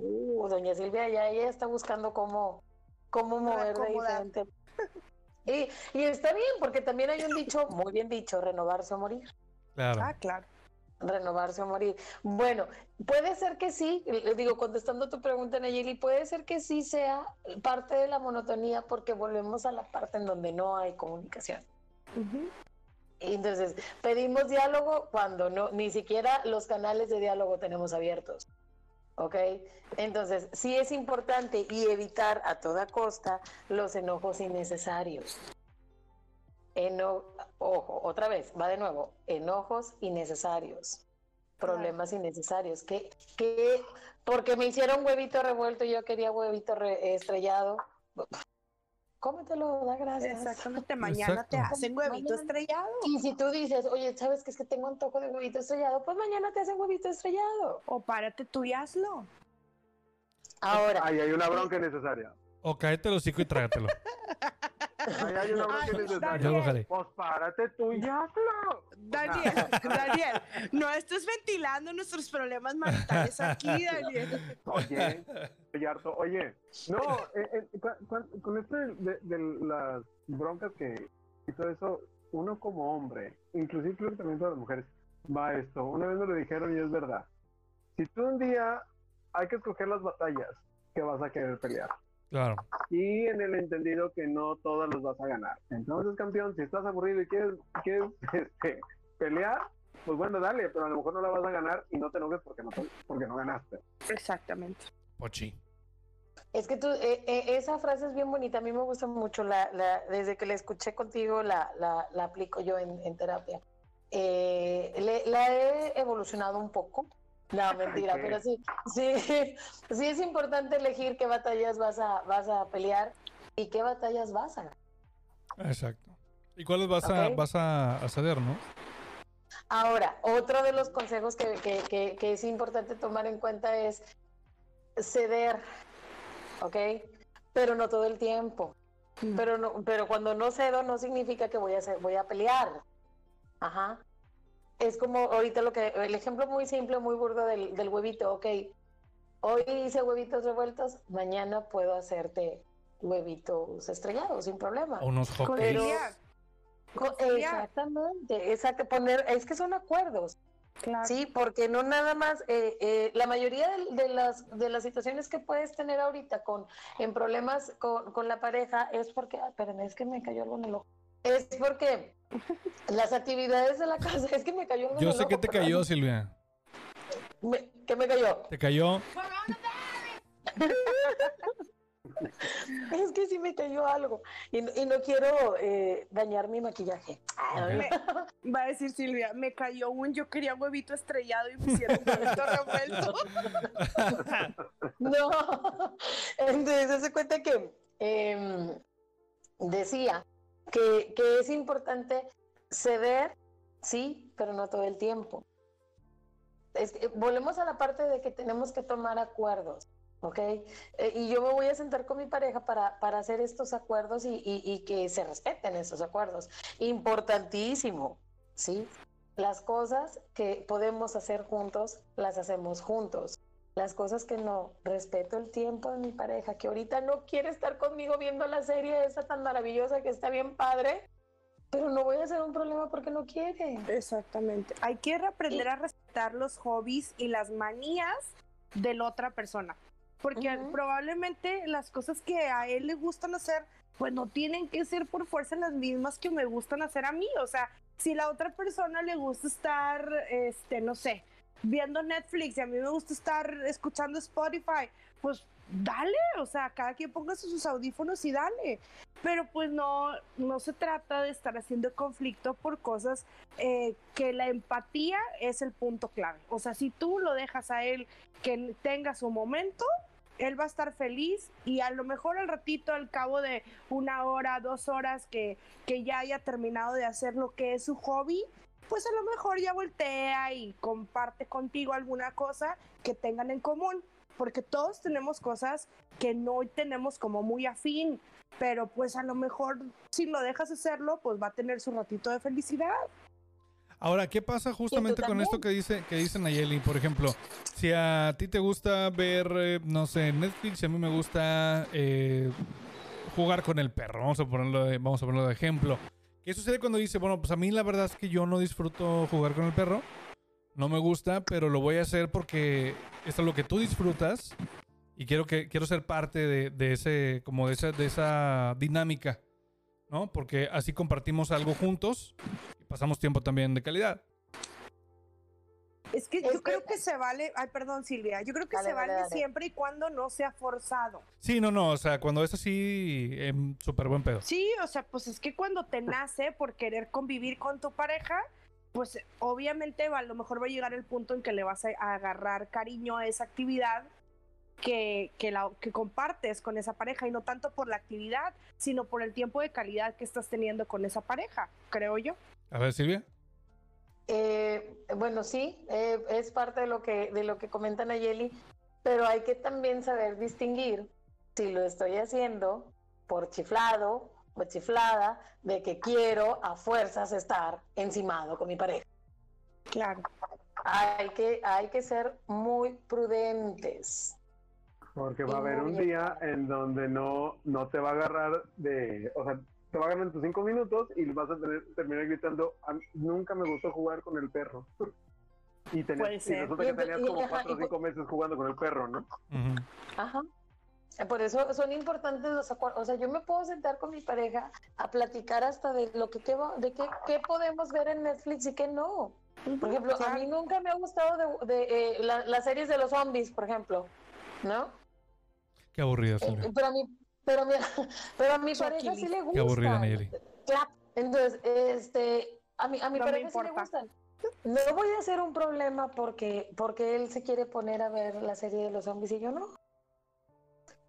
Uh, doña Silvia, ya ella está buscando cómo, cómo mover de diferente. Y, y está bien, porque también hay un dicho, muy bien dicho, renovarse o morir. Claro. Ah, claro. Renovarse o morir. Bueno, puede ser que sí, le digo, contestando tu pregunta, Nayeli, puede ser que sí sea parte de la monotonía porque volvemos a la parte en donde no hay comunicación. Entonces, pedimos diálogo cuando no, ni siquiera los canales de diálogo tenemos abiertos. ¿Ok? Entonces, sí es importante y evitar a toda costa los enojos innecesarios. Eno- ojo, otra vez, va de nuevo, enojos innecesarios, problemas innecesarios. que que Porque me hicieron huevito revuelto y yo quería huevito re- estrellado. Cómetelo, da gracias. Exactamente, mañana te hacen huevito Mañana. estrellado. Y si tú dices, oye, ¿sabes que es que tengo antojo de huevito estrellado? Pues mañana te hacen huevito estrellado. O párate tú y hazlo. Ahora, Ahí hay una bronca necesaria. O cáete el hocico y trágatelo. Hay una necesaria. Pues párate tú y hazlo. Daniel, Daniel, no estés ventilando nuestros problemas maritales aquí, Daniel. Oye, estoy harto. Oye, no, eh, eh, con esto de, de- de las broncas que y todo eso, uno como hombre, inclusive creo que también para las mujeres, va esto. Una vez me lo dijeron y es verdad. Si tú un día hay que escoger las batallas que vas a querer pelear. Claro. Y en el entendido que no todas las vas a ganar. Entonces, campeón, si estás aburrido y quieres, quieres este, pelear, pues bueno, dale, pero a lo mejor no la vas a ganar y no te enojes porque no, porque no ganaste. Exactamente. Pochi. es que tú, eh, eh, esa frase es bien bonita, a mí me gusta mucho, la, la- desde que la escuché contigo la, la, la aplico yo en, en terapia. Eh, le- la he evolucionado un poco. No, mentira, pero sí, sí, sí es importante elegir qué batallas vas a, vas a pelear y qué batallas vas a ganar. Exacto. ¿Y cuáles vas a, vas a, a ceder, no? Ahora, otro de los consejos que, que- que- que es importante tomar en cuenta es ceder, ¿ok? Pero no todo el tiempo. Pero, no, pero cuando no cedo no significa que voy a, voy a pelear. Ajá. Es como ahorita lo que, el ejemplo muy simple, muy burdo del, del huevito, ok. Hoy hice huevitos revueltos, mañana puedo hacerte huevitos estrellados sin problema. O unos hot Pero-. Exactamente, exacto, poner, es que son acuerdos. Claro. Sí, porque no nada más, eh, eh, la mayoría de, de las, de las situaciones que puedes tener ahorita con, en problemas con, con la pareja es porque, ah, espérame, es que me cayó algo en el ojo. Es porque las actividades de la casa, es que me cayó algo en Yo sé que te cayó, Silvia. Me- ¿Qué me cayó? Te cayó. Es que sí me cayó algo y, no- y no quiero eh, dañar mi maquillaje. Va a decir Silvia, me cayó un yo quería huevito estrellado y me hicieron huevito revuelto. No, entonces se cuenta que em, decía que, que es importante ceder, sí, pero no todo el tiempo. Es que volvemos a la parte de que tenemos que tomar acuerdos, ¿ok? Eh, y yo me voy a sentar con mi pareja para, para hacer estos acuerdos y, y- y que se respeten esos acuerdos. Importantísimo, ¿sí? Las cosas que podemos hacer juntos, las hacemos juntos las cosas que no, respeto el tiempo de mi pareja, que ahorita no quiere estar conmigo viendo la serie esa tan maravillosa que está bien padre, pero no voy a hacer un problema porque no quiere. Exactamente. Hay que aprender a respetar los hobbies y las manías de la otra persona. Porque probablemente las cosas que a él le gustan hacer pues no tienen que ser por fuerza las mismas que me gustan hacer a mí. O sea, si la otra persona le gusta estar, este, no sé, viendo Netflix y a mí me gusta estar escuchando Spotify, pues dale, o sea, cada quien ponga sus audífonos y dale. Pero pues no, no se trata de estar haciendo conflicto por cosas eh, que la empatía es el punto clave. O sea, si tú lo dejas a él que tenga su momento, él va a estar feliz y a lo mejor al ratito, al cabo de una hora, dos horas que, que ya haya terminado de hacer lo que es su hobby, pues a lo mejor ya voltea y comparte contigo alguna cosa que tengan en común porque todos tenemos cosas que no tenemos como muy afín, pero pues a lo mejor si lo dejas hacerlo, pues va a tener su ratito de felicidad. Ahora, ¿qué pasa justamente con esto que dice que dice Nayeli? Por ejemplo, si a ti te gusta ver, eh, no sé, Netflix, a mí me gusta eh, jugar con el perro, vamos a ponerlo de, vamos a ponerlo de ejemplo. ¿Qué sucede cuando dice, bueno, pues a mí la verdad es que yo no disfruto jugar con el perro? no me gusta, pero lo voy a hacer porque es lo que tú disfrutas y quiero que quiero ser parte de, ese como de esa de esa dinámica, ¿no? Porque así compartimos algo juntos y pasamos tiempo también de calidad. Es que yo creo que se vale, ay, perdón Silvia, yo creo que se vale siempre y cuando no sea forzado. Sí, no, no, o sea, cuando es así, en súper buen pedo. Sí, o sea, pues es que cuando te nace por querer convivir con tu pareja, pues obviamente a lo mejor va a llegar el punto en que le vas a, agarrar cariño a esa actividad que, que, la, que compartes con esa pareja y no tanto por la actividad, sino por el tiempo de calidad que estás teniendo con esa pareja, creo yo. A ver, Silvia. Eh, bueno, sí, eh, es parte de lo que de lo que comenta Nayeli, pero hay que también saber distinguir si lo estoy haciendo por chiflado chiflada de que quiero a fuerzas estar encimado con mi pareja. Claro. Hay que, hay que ser muy prudentes. Porque va a haber un día en donde no, no te va a agarrar de, o sea, te va a en tus cinco minutos y vas a tener, terminar gritando, nunca me gustó jugar con el perro. y, tenías, y resulta que tenías como cuatro o cinco meses jugando con el perro, ¿no? Ajá. Por eso son importantes los acuerdos. O sea, yo me puedo sentar con mi pareja a platicar hasta de lo que, de qué, qué podemos ver en Netflix y qué no. Por ejemplo, a mí nunca me ha gustado de, eh, las series de los zombies, por ejemplo, ¿no? Qué aburrido, eh, pero a mi, pero, pero a mi pareja sí le gusta. Qué aburrida, Nayeli. Entonces, este, a mi, a mi pareja sí le gustan. No voy a hacer un problema porque, porque él se quiere poner a ver la serie de los zombies y yo no.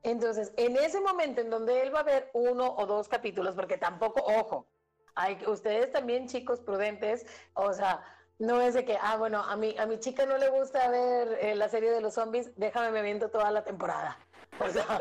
Entonces, en ese momento en donde él va a ver uno o dos capítulos, porque tampoco, ojo, hay ustedes también chicos prudentes, o sea, no es de que, ah, bueno, a mi, a mi chica no le gusta ver eh, la serie de los zombies, déjame me viento toda la temporada. O sea,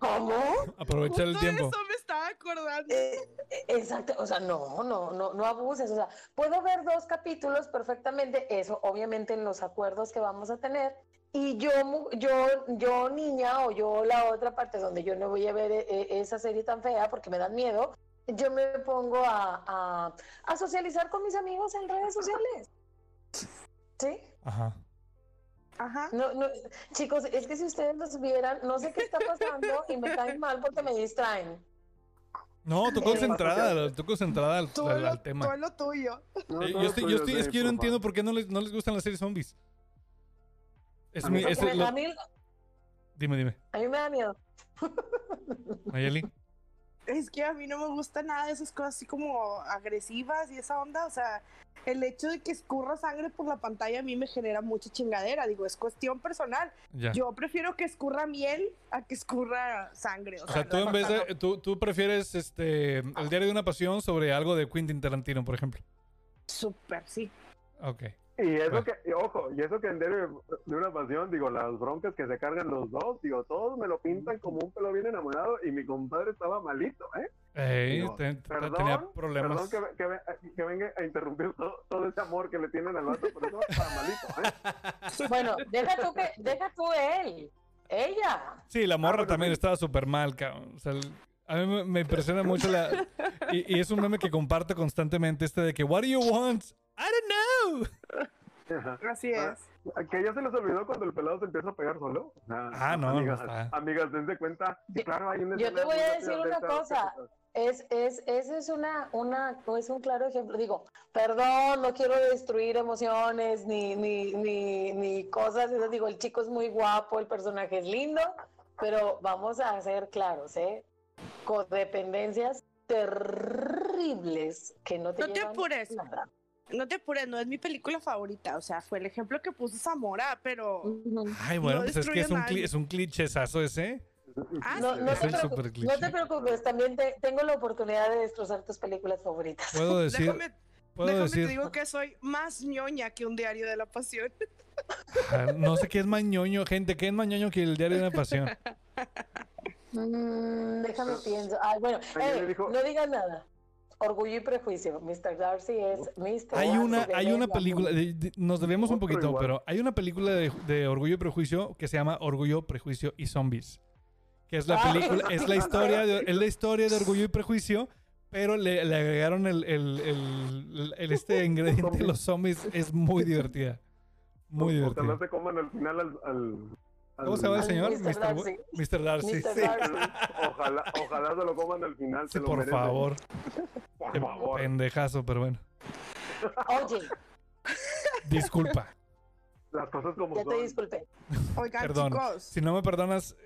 ¿cómo? Aprovechar el tiempo. Eso me estaba acordando. Eh, eh, exacto, o sea, no, no, no, no abuses. O sea, puedo ver dos capítulos perfectamente, eso obviamente en los acuerdos que vamos a tener, y yo, yo, yo niña o yo la otra parte donde yo no voy a ver eh, esa serie tan fea porque me dan miedo, yo me pongo a, a, socializar con mis amigos en redes sociales. ¿Sí? Ajá. Ajá. No, no, chicos, es que si ustedes los vieran, no sé qué está pasando y me caen mal porque me distraen. No, tú concentrada, tú concentrada al, al, tema. Todo lo tuyo. yo estoy, yo estoy, es que yo no entiendo por qué no les, no les gustan las series zombies. Es mi, es Dime, dime. A mí me da miedo. Mayeli. Es que a mí no me gusta nada de esas cosas así como agresivas y esa onda. O sea, el hecho de que escurra sangre por la pantalla a mí me genera mucha chingadera. Digo, es cuestión personal. Yo prefiero que escurra miel a que escurra sangre. O, sea, tú en vez de, tú, tú prefieres este el diario de una pasión sobre algo de Quentin Tarantino, por ejemplo. Súper, sí. Ok. Y eso que, ojo, y eso que en de una pasión, digo, las broncas que se cargan los dos, digo, todos me lo pintan como un pelo bien enamorado y mi compadre estaba malito, ¿eh? perdón, tenía problemas. Perdón que, que, venga a interrumpir todo, ese amor que le tienen al vato, pero eso estaba malito, ¿eh? Bueno, deja tú, que, deja tú él, ella. Sí, la morra ah, también estaba súper mal, cabrón. O sea, a mí me, impresiona mucho la... Y, y, es un meme que comparto constantemente este de que, what do you want? I don't know. Así Ah, es. Que ya se les olvidó cuando el pelado se empieza a pegar solo. Ah, no, no Amigas, está. amigas dense cuenta. Yo- Claro, hay yo te voy a decir una cosa. Es, es, ese es una, una, es un claro ejemplo. Digo, perdón, no quiero destruir emociones ni, ni, ni, ni cosas. esas. Digo, el chico es muy guapo, el personaje es lindo, pero vamos a ser claros, ¿eh? Codependencias terribles que no te No te apures. nada. No te apures, no es mi película favorita. O sea, fue el ejemplo que puso Zamora, pero. Ay, bueno, No pues es que es un, es un clichezazo ese. Ah, No, sí. no, Es te el preocu- super cliché. no te preocupes, también te- tengo la oportunidad de destrozar tus películas favoritas. Puedo decir, Déjame, puedo déjame decir, te digo que soy más ñoña que un diario de la pasión. ah, no sé qué es mañoño, gente, ¿qué es mañoño que el diario de una pasión? Mm, déjame pienso. Ay, bueno, eh, no diga nada. Orgullo y prejuicio. Mr. Darcy es Mr. Hay Darcy una, hay una película, de- de- nos debemos un poquito, igual. pero hay una película de, de Orgullo y Prejuicio que se llama Orgullo, Prejuicio y Zombies. Que es la Ah. película, es la historia de, es la historia de Orgullo y Prejuicio, pero le, le agregaron el, el- el- el- este ingrediente de los zombies. Es muy divertida. Muy Ojalá divertida. se coman al final al. al- al- ¿Cómo se llama el señor? Mr. Mr. Darcy. Mr. Darcy. Mr. sí. Darcy. Ojalá, ojalá se lo coman al final. Sí, se lo por favor. Por Qué favor. pendejazo, pero bueno. Oye, Disculpa. Las cosas como ya te son. disculpé. Oigan, Perdón. chicos. Si no me perdonas,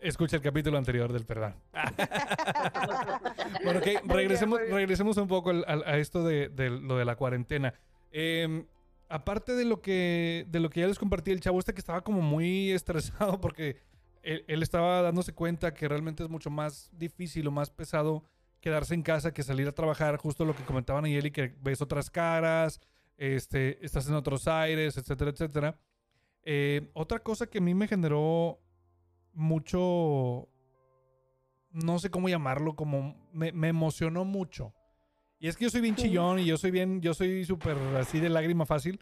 escucha el capítulo anterior del perdón. bueno, ok, regresemos, regresemos un poco a esto de, de lo de la cuarentena. Eh, aparte de lo, que, de lo que ya les compartí, el chavo este que estaba como muy estresado porque él, él estaba dándose cuenta que realmente es mucho más difícil o más pesado quedarse en casa que salir a trabajar, justo lo que comentaban ayer y que ves otras caras, este, estás en otros aires, etcétera, etcétera. Eh, otra cosa que a mí me generó mucho, no sé cómo llamarlo, como me, me emocionó mucho. Y es que yo soy bien chillón y yo soy bien, yo soy súper así de lágrima fácil.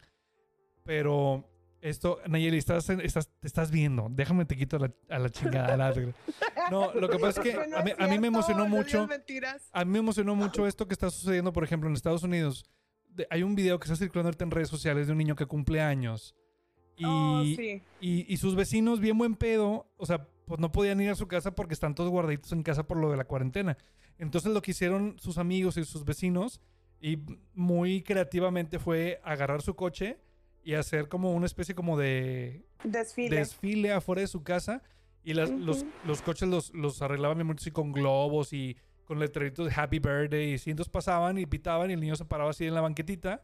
Pero esto, Nayeli, estás, estás, te estás viendo. Déjame te quito la- a la chingada. la- No, lo que pasa es que a mí, a mí me emocionó mucho. A mí me emocionó mucho esto que está sucediendo, por ejemplo, en Estados Unidos. Hay un video que está circulando ahorita en redes sociales de un niño que cumple años. Y, Oh, sí. y, y sus vecinos, bien buen pedo, o sea, pues no podían ir a su casa porque están todos guardaditos en casa por lo de la cuarentena. Entonces lo que hicieron sus amigos y sus vecinos, y muy creativamente fue agarrar su coche y hacer como una especie como de Desfile. desfile afuera de su casa y las- los, los coches los, los arreglaban bien mucho con globos y con letreritos de Happy Birthday y entonces pasaban y pitaban y el niño se paraba así en la banquetita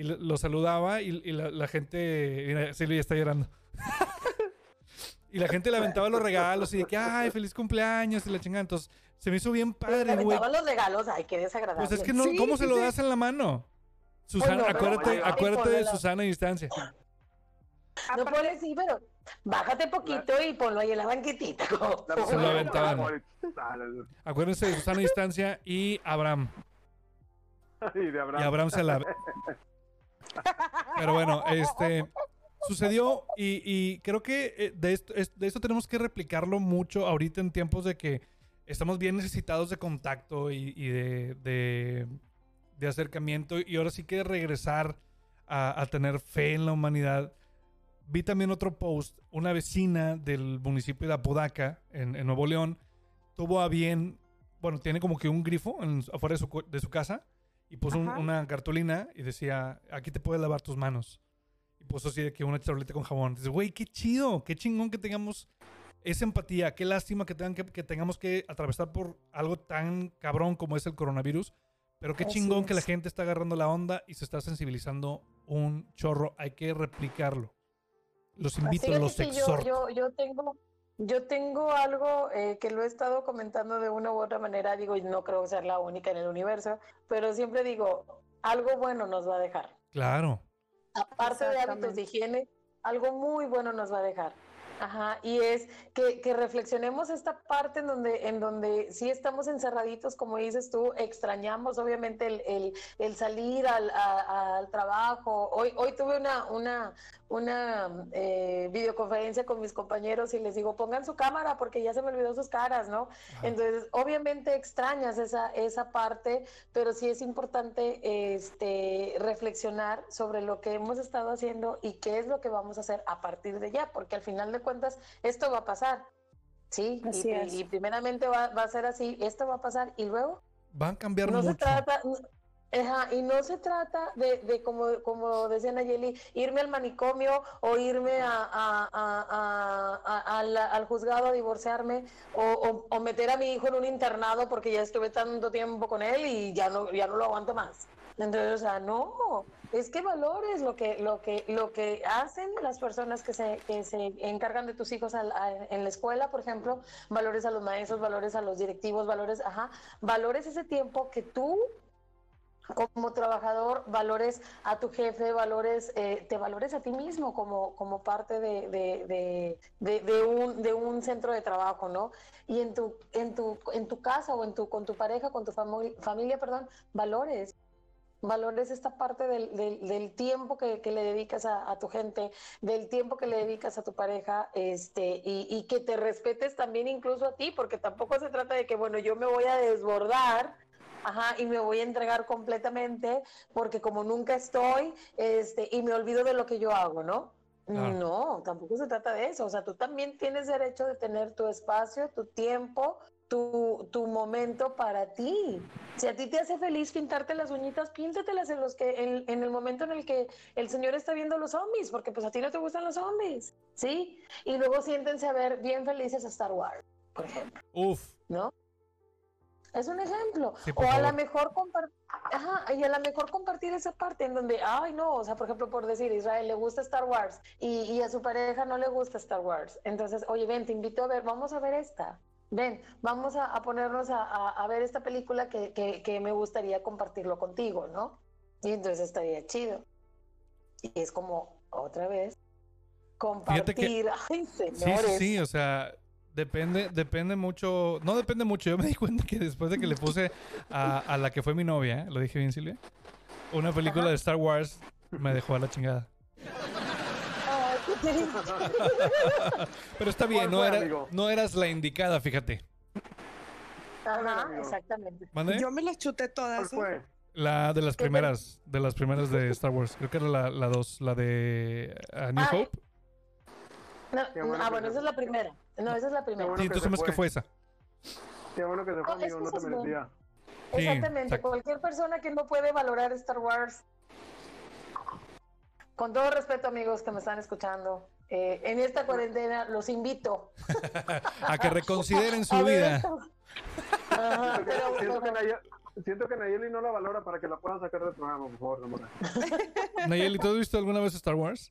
y lo, lo saludaba y, y la, la gente, mira, Silvia ya está llorando. y la gente le aventaba los regalos y de que, ay, feliz cumpleaños y la chingada. Entonces se me hizo bien padre, güey. aventaban los regalos, ay, qué desagradable. Pues es que no, Sí, ¿cómo se sí, lo sí. das en la mano? Susana, acuérdate, acuérdate de Susana a distancia. No Aparte- pones sí, pero bájate poquito y ponlo ahí en la banquetita. como- La- Se lo aventaban. Acuérdense de Susana a distancia y Abraham. de Abraham. Y Abraham se la... Pero bueno, este... Sucedió y, y creo que eh, de esto, es- de esto tenemos que replicarlo mucho ahorita en tiempos de que estamos bien necesitados de contacto y, y de, de, de acercamiento y ahora sí que regresar a, a tener fe en la humanidad. Vi también otro post, una vecina del municipio de Apodaca, en, en Nuevo León, tuvo a bien, bueno, tiene como que un grifo en- afuera de su, de su casa y puso un- una cartulina y decía, aquí te puedes lavar tus manos. Y puso así de que una charolita con jabón. Dices, güey, qué chido, qué chingón que tengamos esa empatía. Qué lástima que, tengan que, que tengamos que atravesar por algo tan cabrón como es el coronavirus. Pero qué Así chingón que la gente está agarrando la onda y se está sensibilizando un chorro. Hay que replicarlo. Los invito, los yo tengo, yo tengo algo eh, que lo he estado comentando de una u otra manera, digo, y no creo ser la única en el universo, pero siempre digo, algo bueno nos va a dejar. Claro. Aparte de hábitos de higiene, algo muy bueno nos va a dejar. Ajá, y es que, que, reflexionemos esta parte en donde, en donde sí estamos encerraditos, como dices tú, extrañamos obviamente el, el, el salir al, al, trabajo. Hoy, hoy tuve una, una, una eh, videoconferencia con mis compañeros y les digo, pongan su cámara porque ya se me olvidó sus caras, ¿no? Entonces, obviamente extrañas esa, esa parte, pero sí es importante este, reflexionar sobre lo que hemos estado haciendo y qué es lo que vamos a hacer a partir de ya, porque al final de cuentas esto va a pasar. Sí, y, primeramente va, a ser así, esto va a pasar y luego... Van a cambiar no mucho. Se trata, y no se trata de, de, como, como decía Nayeli, irme al manicomio o irme a, al, juzgado a divorciarme o, o, meter a mi hijo en un internado porque ya estuve tanto tiempo con él y ya no, ya no lo aguanto más. Entonces, o sea, no, es que valores lo que, lo que, lo que hacen las personas que se, que se encargan de tus hijos en la escuela, por ejemplo, valores a los maestros, valores a los directivos, valores, ajá, valores ese tiempo que tú como trabajador valores a tu jefe, valores, eh, te valores a ti mismo como, como parte de, de, de, un, de un centro de trabajo, ¿no? Y en tu, en tu, en tu casa o en tu, con tu pareja, con tu familia, perdón, valores valores esta parte del, del, tiempo que, que, le dedicas a, tu gente, del tiempo que le dedicas a tu pareja, este, y, y, que te respetes también incluso a ti, porque tampoco se trata de que, bueno, yo me voy a desbordar. Ajá, y me voy a entregar completamente porque como nunca estoy, este, y me olvido de lo que yo hago, ¿no? No, tampoco se trata de eso. O sea, tú también tienes derecho de tener tu espacio, tu tiempo, tu, tu, momento para ti. Si a ti te hace feliz pintarte las uñitas, píntatelas en, los que, en, en, el momento en el que el Señor está viendo los zombies, porque pues a ti no te gustan los zombies, ¿sí? Y luego siéntense a ver bien felices a Star Wars, por ejemplo. Uf. ¿No? Es un ejemplo. o a lo mejor compartir, ajá, y a lo mejor compartir esa parte en donde, ay no, o sea, por ejemplo, por decir, Israel le gusta Star Wars y, y a su pareja no le gusta Star Wars. Entonces, oye, ven, te invito a ver, vamos a ver esta ven, vamos a, ponernos a, ver esta película que, me gustaría compartirlo contigo, ¿no? Y entonces estaría chido. Y es como, otra vez, compartir. Ay, señores. Sí, sí, o sea, depende, depende mucho, no depende mucho. Yo me di cuenta que después de que le puse a, la que fue mi novia, ¿lo dije bien, Silvia? Una película de Star Wars me dejó a la chingada. Pero está bien, no, era, no eras la indicada, fíjate. Ajá, exactamente. Yo me las chuté todas. ¿eh? La de las primeras, de las primeras de Star Wars. Creo que era la, la dos, la de uh, New Hope. No, ah, bueno, esa es la primera. No, esa es la primera. sí, tú sabes que fue esa. Qué bueno que se fue, amigo, no te merecía. Exactamente, cualquier persona que no puede valorar Star Wars con todo respeto, amigos que me están escuchando, eh, en esta cuarentena los invito a que reconsideren su vida. siento, que Nayeli, no la valora para que la puedan sacar del programa, por favor. Nayeli, ¿tú has visto alguna vez Star Wars?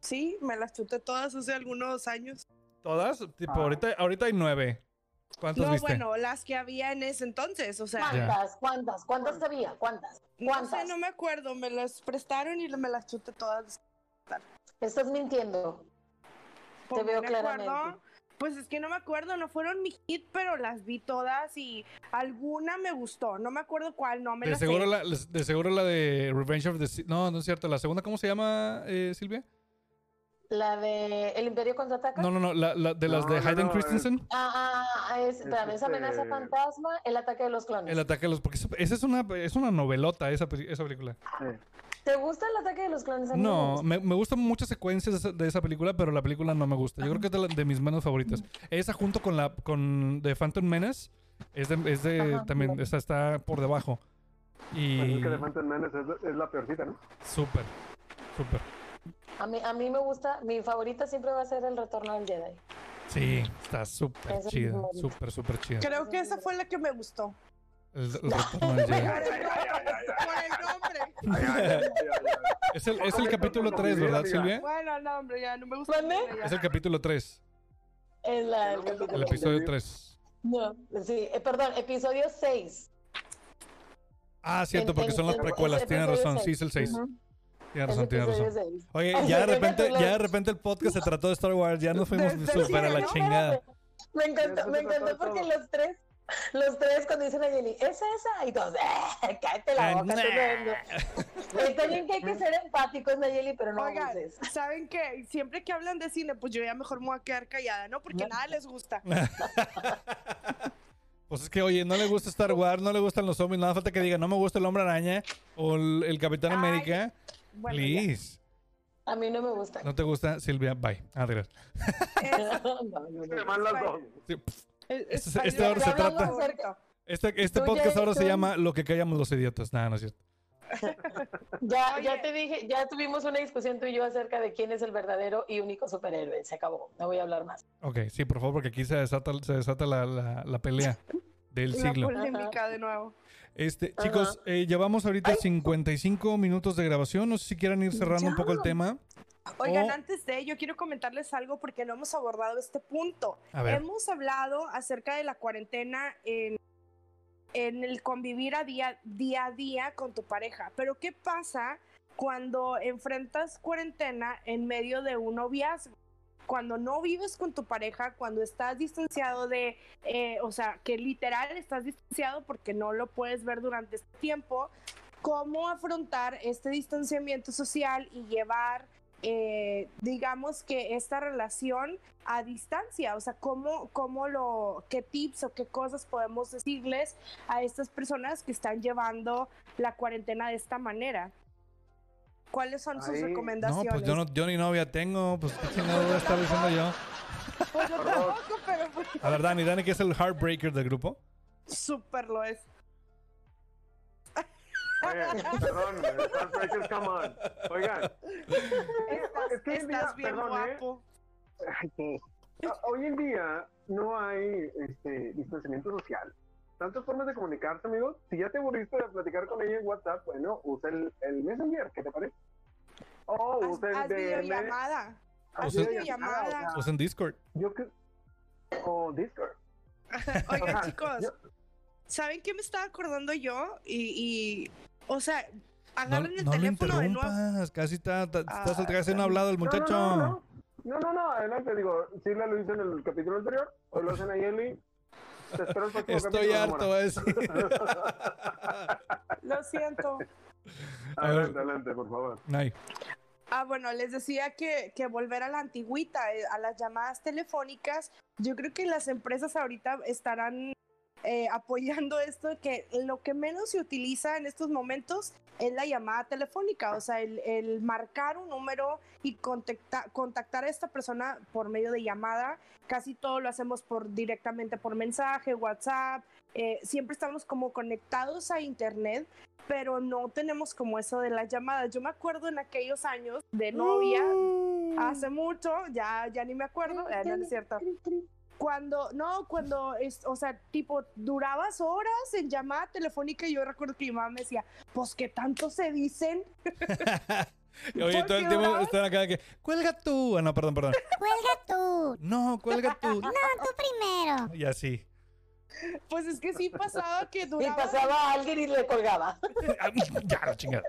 Sí, me las chuté todas hace algunos años. ¿Todas? Tipo, ah. ahorita, ahorita hay nueve. ¿Cuántas no, bueno, las que había en ese entonces, o sea. ¿Cuántas? ¿Cuántas? ¿Cuántas había? ¿Cuántas? ¿Cuántas? No sé, no me acuerdo, me las prestaron y me las chuté todas. Estás mintiendo. Te veo claramente. Pues es que no me acuerdo, no fueron mi hit, pero las vi todas y alguna me gustó. No me acuerdo cuál, no me de seguro La, de seguro la de Revenge of the... No, no es cierto. ¿La segunda cómo se llama, eh, Silvia? La de El Imperio contraataca. No, no, no, la, la de las de Hayden Christensen. Ah, ah, ah, es, esa amenaza este fantasma, el ataque de los clones. El ataque de los, porque esa es una, es una novelota esa, esa película. ¿Te gusta el ataque de los clones? No, me, me, gustan muchas secuencias de esa, película, pero la película no me gusta. Yo creo que es de, de mis menos favoritas. Esa junto con la con The Phantom Menace es de, es de también, esa está por debajo. Y... Pues es que The Phantom Menace es, es la peorcita, ¿no? Súper, súper. A mí, a mí me gusta, mi favorita siempre va a ser El Retorno del Jedi. Sí, está súper chida, súper, súper chida. Creo que esa fue la que me gustó. El, Retorno del Jedi. Por el nombre. Es el, es el capítulo 3, ¿verdad, Silvia? Bueno, no, hombre, ya no me gusta. Es el capítulo 3. Es la, el, capítulo el episodio 3. No, sí, eh, perdón, episodio 6. Ah, cierto, porque son las precuelas, tienes razón, sí, es el 6. Tienes razón, tienes razón. Oye, ya de repente, ya de repente el podcast se trató de Star Wars, ya nos fuimos súper a la chingada. Me encantó, me encantó porque los tres, los tres cuando dicen a Yeli, ¿es esa? Y todos, ¡eh! Cállate la boca, nah. tú no- Está bien que hay que ser empáticos, Nayeli, pero no Oigan, abuses. ¿saben qué? Siempre que hablan de cine, pues yo ya mejor me voy a quedar callada, ¿no? Porque nada les gusta. Pues es que, oye, no le gusta Star Wars, no le gustan los zombies, nada falta que diga, no me gusta el Hombre Araña o el, el Capitán Ay, América. Bueno, ya. Please. A mí no me gusta. ¿No te gusta, Silvia? Bye. Adiós. Este- Spider-Man este ahora se trata-. Este, este podcast ahora se llama Lo que callamos los idiotas. Nada, no es cierto. Ya, Oye. ya te dije, ya tuvimos una discusión tú y yo acerca de quién es el verdadero y único superhéroe. Se acabó. No voy a hablar más. Ok, sí, por favor, porque aquí se desata, se desata la, la- la pelea del La siglo. polémica de nuevo. Este, Ajá. chicos, eh, llevamos ahorita 55 minutos de grabación. No sé si quieran ir cerrando un poco el tema. Oigan, Oh. antes de ello, quiero comentarles algo porque no hemos abordado este punto. A ver. Hemos hablado acerca de la cuarentena en, en el convivir a día, día a día con tu pareja. Pero ¿qué pasa cuando enfrentas cuarentena en medio de un noviazgo? Cuando no vives con tu pareja, cuando estás distanciado de, eh, o sea, que literal estás distanciado porque no lo puedes ver durante este tiempo, ¿cómo afrontar este distanciamiento social y llevar eh, digamos que esta relación a distancia, o sea, cómo, cómo lo, qué tips o qué cosas podemos decirles a estas personas que están llevando la cuarentena de esta manera. ¿Cuáles son sus Ahí- No, recomendaciones? pues yo, no, yo ni novia tengo. Pues qué chingado voy a estar diciendo yo. Pues yo tampoco, pero pues, A ver, Dani, Dani, que es el heartbreaker del grupo. súper lo es. Oye, perdón, Heartbreakers, come on. Oigan, Estás, es que día, estás bien perdón, ¿eh? guapo. hoy en día no hay este, distanciamiento social. Tantas formas de comunicarse, amigos. Si ya te aburriste de platicar con ella en WhatsApp, bueno, usa el, el Messenger, ¿qué te parece? O Haz, usa el haz videollamada. Haz O sea- videollamada. o sea, Pues en Discord. yo que... O Discord. Oigan, Ajá, chicos, yo- ¿saben qué me estaba acordando yo? Y, y o sea, No, agarren el no teléfono de nuevo. Casi está, está, está- Ah, casi no ha hablado el No, muchacho. No, no, no, no, no, no, adelante, digo, sí lo hice en el capítulo anterior, hoy lo hacen a Yeli. Te espero el próximo Estoy harto, a decir. Lo siento. A ver. Adelante, adelante, por favor. Ay, Ah, bueno, les decía que, que volver a la antigüita, eh, a las llamadas telefónicas. Yo creo que las empresas ahorita estarán eh, apoyando esto, que lo que menos se utiliza en estos momentos es la llamada telefónica, o sea, el, el marcar un número y contacta- contactar a esta persona por medio de llamada. Casi todo lo hacemos por directamente por mensaje, WhatsApp. eh, siempre estamos como conectados a internet, pero no tenemos como eso de las llamadas. Yo me acuerdo en aquellos años de novia, hace mucho, ya, ya ni me acuerdo, eh, no es cierto. Cuando, no, cuando, es, o sea, tipo, durabas horas en llamada telefónica y yo recuerdo que mi mamá me decía, pues que tanto se dicen. Oye, todo el tiempo están acá de que, cuelga tú. Ah, no, perdón, perdón. Cuelga tú. No, cuelga tú. No, tú primero. Y así. Pues es que sí pasaba que Y duraba pasaba alguien y le colgaba. ya, la chingada.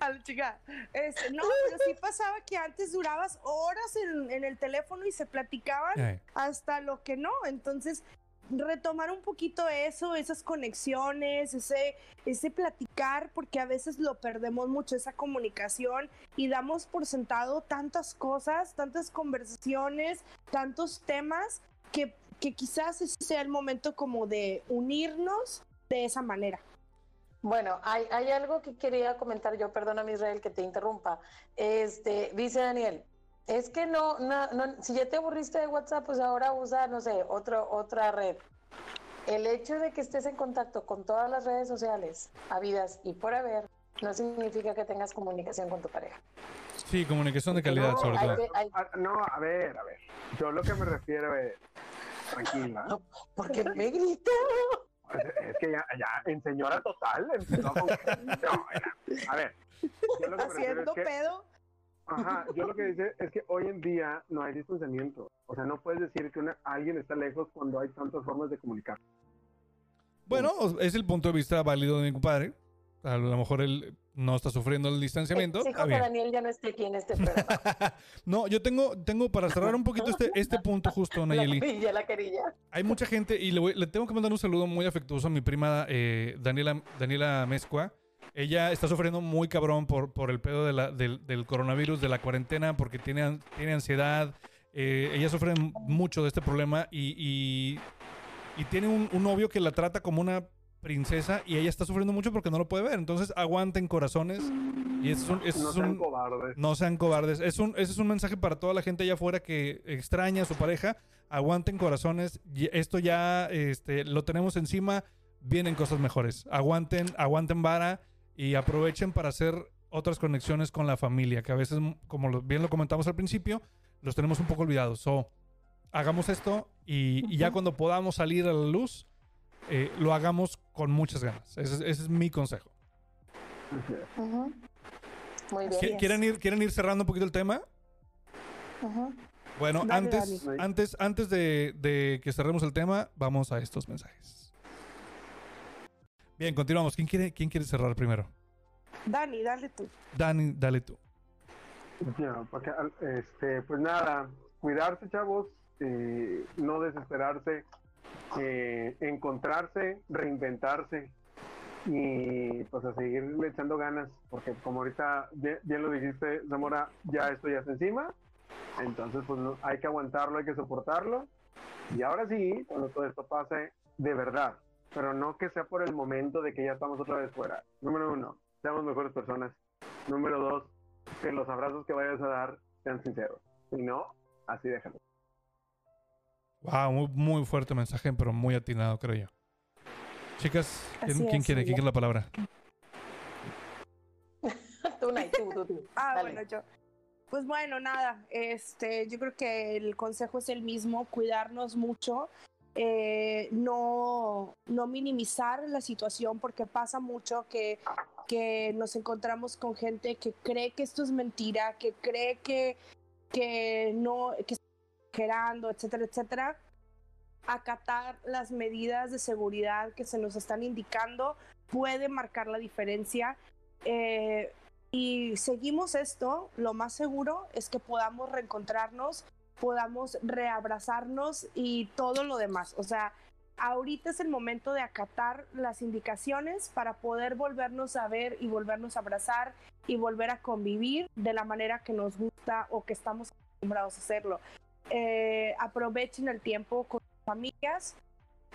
a la chica. Este, no, pero sí pasaba que antes durabas horas en, en el teléfono y se platicaban Ay. hasta lo que no. Entonces, retomar un poquito eso, esas conexiones, ese, ese platicar, porque a veces lo perdemos mucho, esa comunicación, y damos por sentado tantas cosas, tantas conversaciones, tantos temas, que, que quizás ese sea el momento como de unirnos de esa manera. Bueno, hay, hay algo que quería comentar yo, perdóname Israel que te interrumpa. Este, dice Daniel, es que no, no, no, si ya te aburriste de WhatsApp, pues ahora usa, no sé, otro, otra red. El hecho de que estés en contacto con todas las redes sociales, habidas y por haber, no significa que tengas comunicación con tu pareja. Sí, comunicación de calidad, No, sobre hay todo. que- hay- Ah, no, a ver, a ver. Yo lo que me refiero es, tranquila. No. porque me grita. Es, que ya, ya, en señora total, empezó que- no, era- a ver. Yo lo que me refiero Haciendo es que, pedo. ajá, yo lo que dice es que hoy en día no hay distanciamiento. O sea, no puedes decir que una- alguien está lejos cuando hay tantas formas de comunicar. Bueno, es el punto de vista válido de mi compadre. A lo mejor él no está sufriendo el distanciamiento. Exijo que. Daniel ya no esté aquí en este programa. No, yo tengo, tengo para cerrar un poquito este, este punto justo, la Nayeli. querilla, la querilla. Hay mucha gente y le, voy- le tengo que mandar un saludo muy afectuoso a mi prima eh, Daniela, Daniela Mezcua. Ella está sufriendo muy cabrón por, por el pedo de la- del, del coronavirus, de la cuarentena, porque tiene, tiene ansiedad. Eh, ella sufre mucho de este problema y, y- y tiene un, un novio que la trata como una princesa y ella está sufriendo mucho porque no lo puede ver. Entonces aguanten corazones y es un, ese No es sean un- cobardes. no sean cobardes. Es un, ese es un mensaje para toda la gente allá afuera que extraña a su pareja. Aguanten corazones. Y Esto ya este, lo tenemos encima. Vienen cosas mejores. Aguanten, aguanten vara y aprovechen para hacer otras conexiones con la familia, que a veces, como lo- bien lo comentamos al principio, los tenemos un poco olvidados. So, hagamos esto y, y ya cuando podamos salir a la luz, eh, lo hagamos con muchas ganas. Ese, es- ese es mi consejo. Muy ¿Qui- bien. ¿Quieren ir, ¿Quieren ir cerrando un poquito el tema? Ujú. Bueno, Dale, antes, antes, antes de, de que cerremos el tema, vamos a estos mensajes. Bien, continuamos. ¿Quién quiere, quién quiere cerrar primero? Dani, dale tú. Dani, dale tú. Porque, este, pues nada, cuidarse, chavos, eh, no desesperarse, eh, encontrarse, reinventarse y pues a seguirle echando ganas, porque como ahorita bien, bien lo dijiste, Zamora, ya esto ya está encima, entonces pues no- hay que aguantarlo, hay que soportarlo y ahora sí, cuando todo esto pase, de verdad, pero no que sea por el momento de que ya estamos otra vez fuera. Número uno, seamos mejores personas. Número dos, que los abrazos que vayas a dar sean sinceros. Si no, así déjalo. Wow, muy, muy fuerte mensaje, pero muy atinado, creo yo. Chicas, ¿quién, Así quién es, quiere? ¿Quién quiere la palabra? Tú, Nay, tú, tú, tú. Ah, Dale. bueno, yo. Pues bueno, nada, este, yo creo que el consejo es el mismo, cuidarnos mucho, eh, no, no minimizar la situación, porque pasa mucho que, que nos encontramos con gente que cree que esto es mentira, que cree que, que no, que está exagerando, etcétera, etcétera. Acatar las medidas de seguridad que se nos están indicando puede marcar la diferencia. Eh, y seguimos esto, lo más seguro es que podamos reencontrarnos, podamos reabrazarnos y todo lo demás. O sea, ahorita es el momento de acatar las indicaciones para poder volvernos a ver y volvernos a abrazar y volver a convivir de la manera que nos gusta o que estamos acostumbrados a hacerlo. Eh, aprovechen el tiempo con sus familias.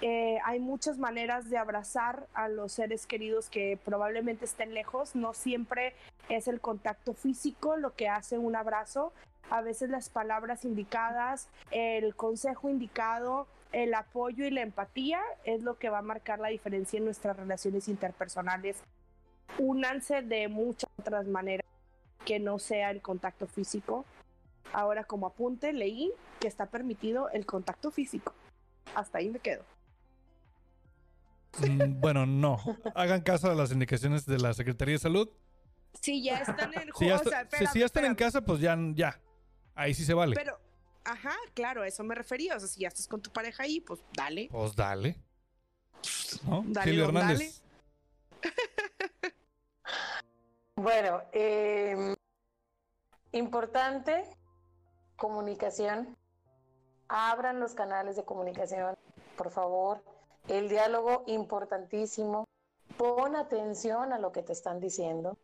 Eh, hay muchas maneras de abrazar a los seres queridos que probablemente estén lejos. No siempre es el contacto físico lo que hace un abrazo. A veces las palabras indicadas, el consejo indicado, el apoyo y la empatía es lo que va a marcar la diferencia en nuestras relaciones interpersonales. Únanse de muchas otras maneras que no sea el contacto físico. Ahora como apunte leí que está permitido el contacto físico. Hasta ahí me quedo. Mm, bueno, no. Hagan caso a las indicaciones de la Secretaría de Salud. Si ya están en Si ya, o está- sea, si- espérame, si ya están en casa, pues ya, ya. Ahí sí se vale. Pero, ajá, claro, a eso me refería. O sea, si ya estás con tu pareja ahí, pues dale. Pues dale. ¿No? Dale, Silvia don, Hernández. Bueno, eh, importante comunicación. Abran los canales de comunicación, por favor. El diálogo importantísimo. Pon atención a lo que te están diciendo.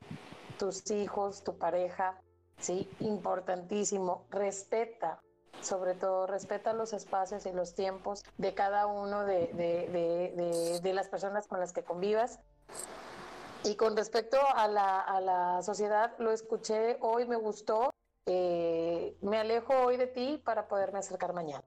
Tus hijos, tu pareja, sí, importantísimo. Respeta, sobre todo, respeta los espacios y los tiempos de cada uno de, de- de- de- las personas con las que convivas. Y con respecto a la, a la sociedad, lo escuché hoy, me gustó. Eh, me alejo hoy de ti para poderme acercar mañana.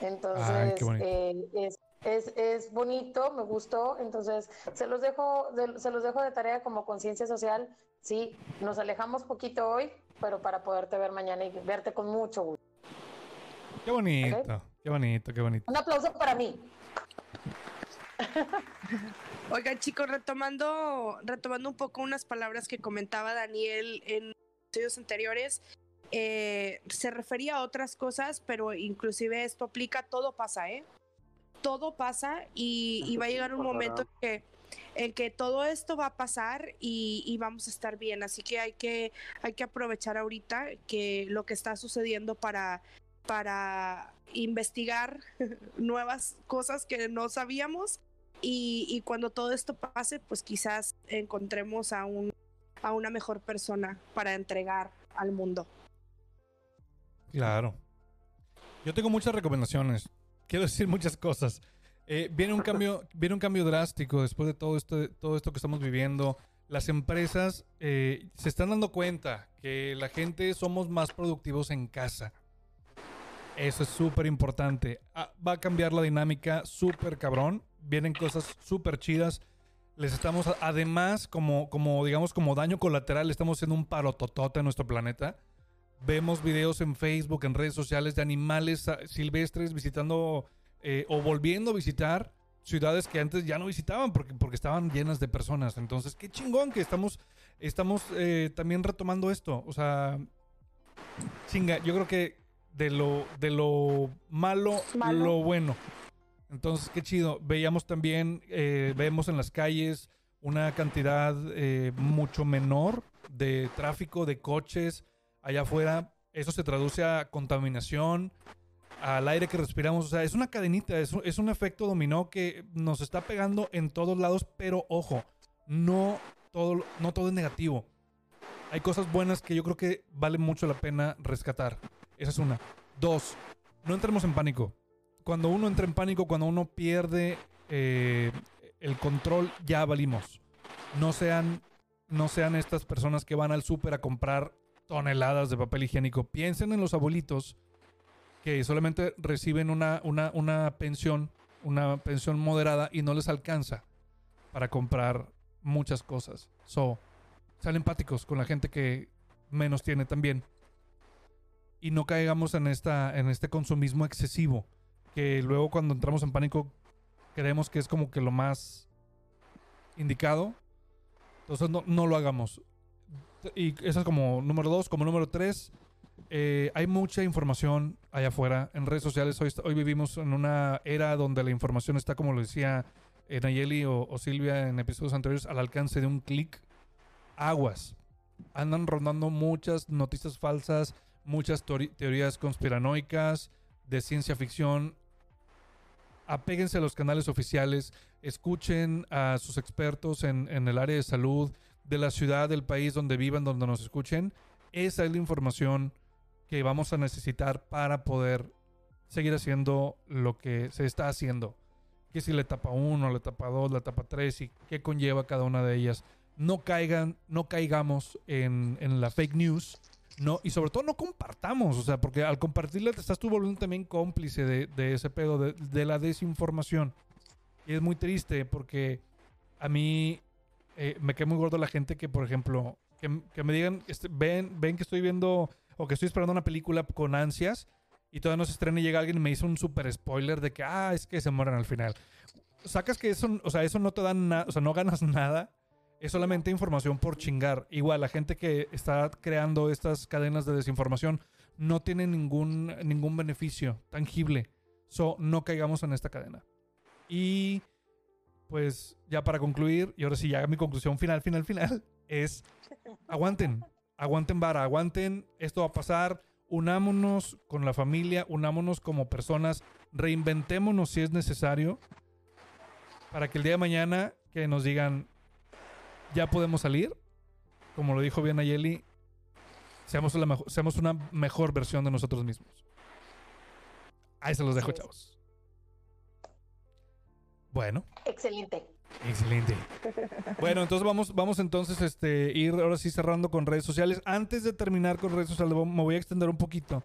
Entonces, Ay, qué bonito. eh, es, es, es bonito, me gustó. Entonces, se los dejo de, se los dejo de tarea como conciencia social. Sí, nos alejamos poquito hoy, pero para poderte ver mañana y verte con mucho gusto. Qué bonito, qué bonito, qué bonito. Un aplauso para mí. Oigan, chicos, retomando, retomando un poco unas palabras que comentaba Daniel en estudios anteriores, eh, se refería a otras cosas, pero inclusive esto aplica, todo pasa, ¿eh? Todo pasa y, y va a llegar un momento que en que todo esto va a pasar y, y vamos a estar bien. Así que hay que, hay que aprovechar ahorita que lo que está sucediendo para, para investigar nuevas cosas que no sabíamos y, y cuando todo esto pase, pues quizás encontremos a, un, a una mejor persona para entregar al mundo. Claro. Yo tengo muchas recomendaciones. Quiero decir muchas cosas. Eh, viene un cambio, viene un cambio drástico después de todo esto, todo esto que estamos viviendo. Las empresas eh, se están dando cuenta que la gente somos más productivos en casa. Eso es súper importante. Ah, va a cambiar la dinámica súper cabrón. Vienen cosas súper chidas. Les estamos, además, como, como, digamos, como daño colateral, estamos haciendo un parototote en nuestro planeta. Vemos videos en Facebook, en redes sociales de animales silvestres visitando eh, o volviendo a visitar ciudades que antes ya no visitaban porque, porque estaban llenas de personas. Entonces, qué chingón que estamos, estamos eh, también retomando esto. O sea, chinga, yo creo que de lo, de lo malo, Malo. lo bueno. Entonces, qué chido. Veíamos también, eh, vemos en las calles una cantidad eh, mucho menor de tráfico de coches allá afuera. Eso se traduce a contaminación, al aire que respiramos. O sea, es una cadenita, es, un- es un efecto dominó que nos está pegando en todos lados, pero ojo, no todo, no todo es negativo. Hay cosas buenas que yo creo que vale mucho la pena rescatar. Esa es una. Dos, no entremos en pánico. Cuando uno entra en pánico, cuando uno pierde eh, el control, ya valimos. No sean, no sean estas personas que van al súper a comprar toneladas de papel higiénico. Piensen en los abuelitos que solamente reciben una, una, una pensión, una pensión moderada y no les alcanza para comprar muchas cosas. So, sean empáticos con la gente que menos tiene también. Y no caigamos en, esta, en este consumismo excesivo, que luego cuando entramos en pánico creemos que es como que lo más indicado. Entonces no, no lo hagamos. Y eso es como número dos. Como número tres, eh, hay mucha información allá afuera en redes sociales. Hoy, hoy vivimos en una era donde la información está, como lo decía eh, Nayeli o, o Silvia en episodios anteriores, al alcance de un clic. Aguas. Andan rondando muchas noticias falsas, muchas teorías conspiranoicas de ciencia ficción. Apéguense a los canales oficiales, escuchen a sus expertos en, en el área de salud, de la ciudad, del país donde vivan, donde nos escuchen. Esa es la información que vamos a necesitar para poder seguir haciendo lo que se está haciendo. Que si la etapa 1, la etapa 2, la etapa 3 y qué conlleva cada una de ellas. No caigan, no caigamos en, en la fake news. No, y sobre todo no compartamos, o sea, porque al compartirla te estás tú volviendo también cómplice de, de ese pedo, de, de la desinformación. Y es muy triste porque a mí eh, me cae muy gordo la gente que, por ejemplo, que, que me digan, este, ven, ven que estoy viendo o que estoy esperando una película con ansias y todavía no se estrena y llega alguien y me hizo un super spoiler de que, ah, es que se mueren al final. Sacas que eso, o sea, eso no te da nada, o sea, no ganas nada. Es solamente información por chingar. Igual, la gente que está creando estas cadenas de desinformación no tiene ningún, ningún beneficio tangible. So, no caigamos en esta cadena. Y pues ya para concluir, y ahora sí, ya mi conclusión final, final, final, es aguanten, aguanten vara, aguanten, esto va a pasar, unámonos con la familia, unámonos como personas, reinventémonos si es necesario, para que el día de mañana que nos digan, ya podemos salir, como lo dijo bien Ayeli, seamos, la mejo- seamos una mejor versión de nosotros mismos. Ahí se los dejo, chavos. Bueno. Excelente. Excelente. Bueno, entonces vamos, vamos entonces este, ir ahora sí cerrando con redes sociales. Antes de terminar con redes sociales, me voy a extender un poquito.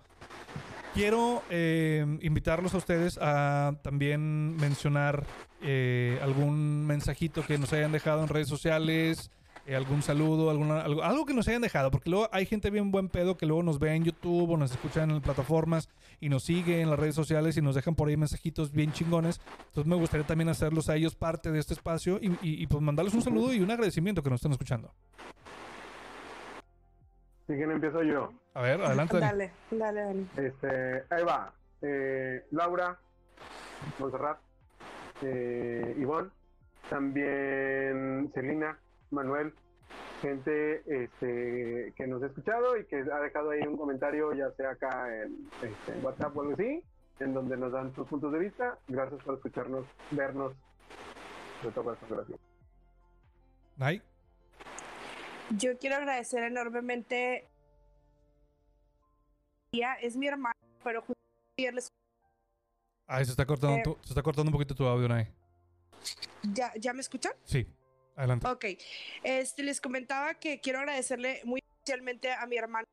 Quiero eh, invitarlos a ustedes a también mencionar eh, algún mensajito que nos hayan dejado en redes sociales, eh, algún saludo, alguna, algo, algo que nos hayan dejado, porque luego hay gente bien buen pedo que luego nos ve en YouTube o nos escucha en plataformas y nos sigue en las redes sociales y nos dejan por ahí mensajitos bien chingones. Entonces me gustaría también hacerlos a ellos parte de este espacio y, y- y, pues mandarles un saludo y un agradecimiento que nos estén escuchando. Si quieren empiezo yo. A ver, adelante. Dale, dale, dale. Este, ahí va. Eh, Laura, Montserrat, eh, Ivonne, también Celina, Manuel, gente este, que nos ha escuchado y que ha dejado ahí un comentario, ya sea acá en, este, en WhatsApp o algo así, en donde nos dan sus puntos de vista. Gracias por escucharnos, vernos. De todo corazón, gracias. Nay, Yo quiero agradecer enormemente. Es mi hermano, pero justo ayer les- ay, se está cortando, Eh. tu- se está cortando un poquito tu audio, Nay. ¿Ya, ¿Ya me escuchan? Sí, adelante. Ok. Este, les comentaba que quiero agradecerle muy especialmente a mi hermano,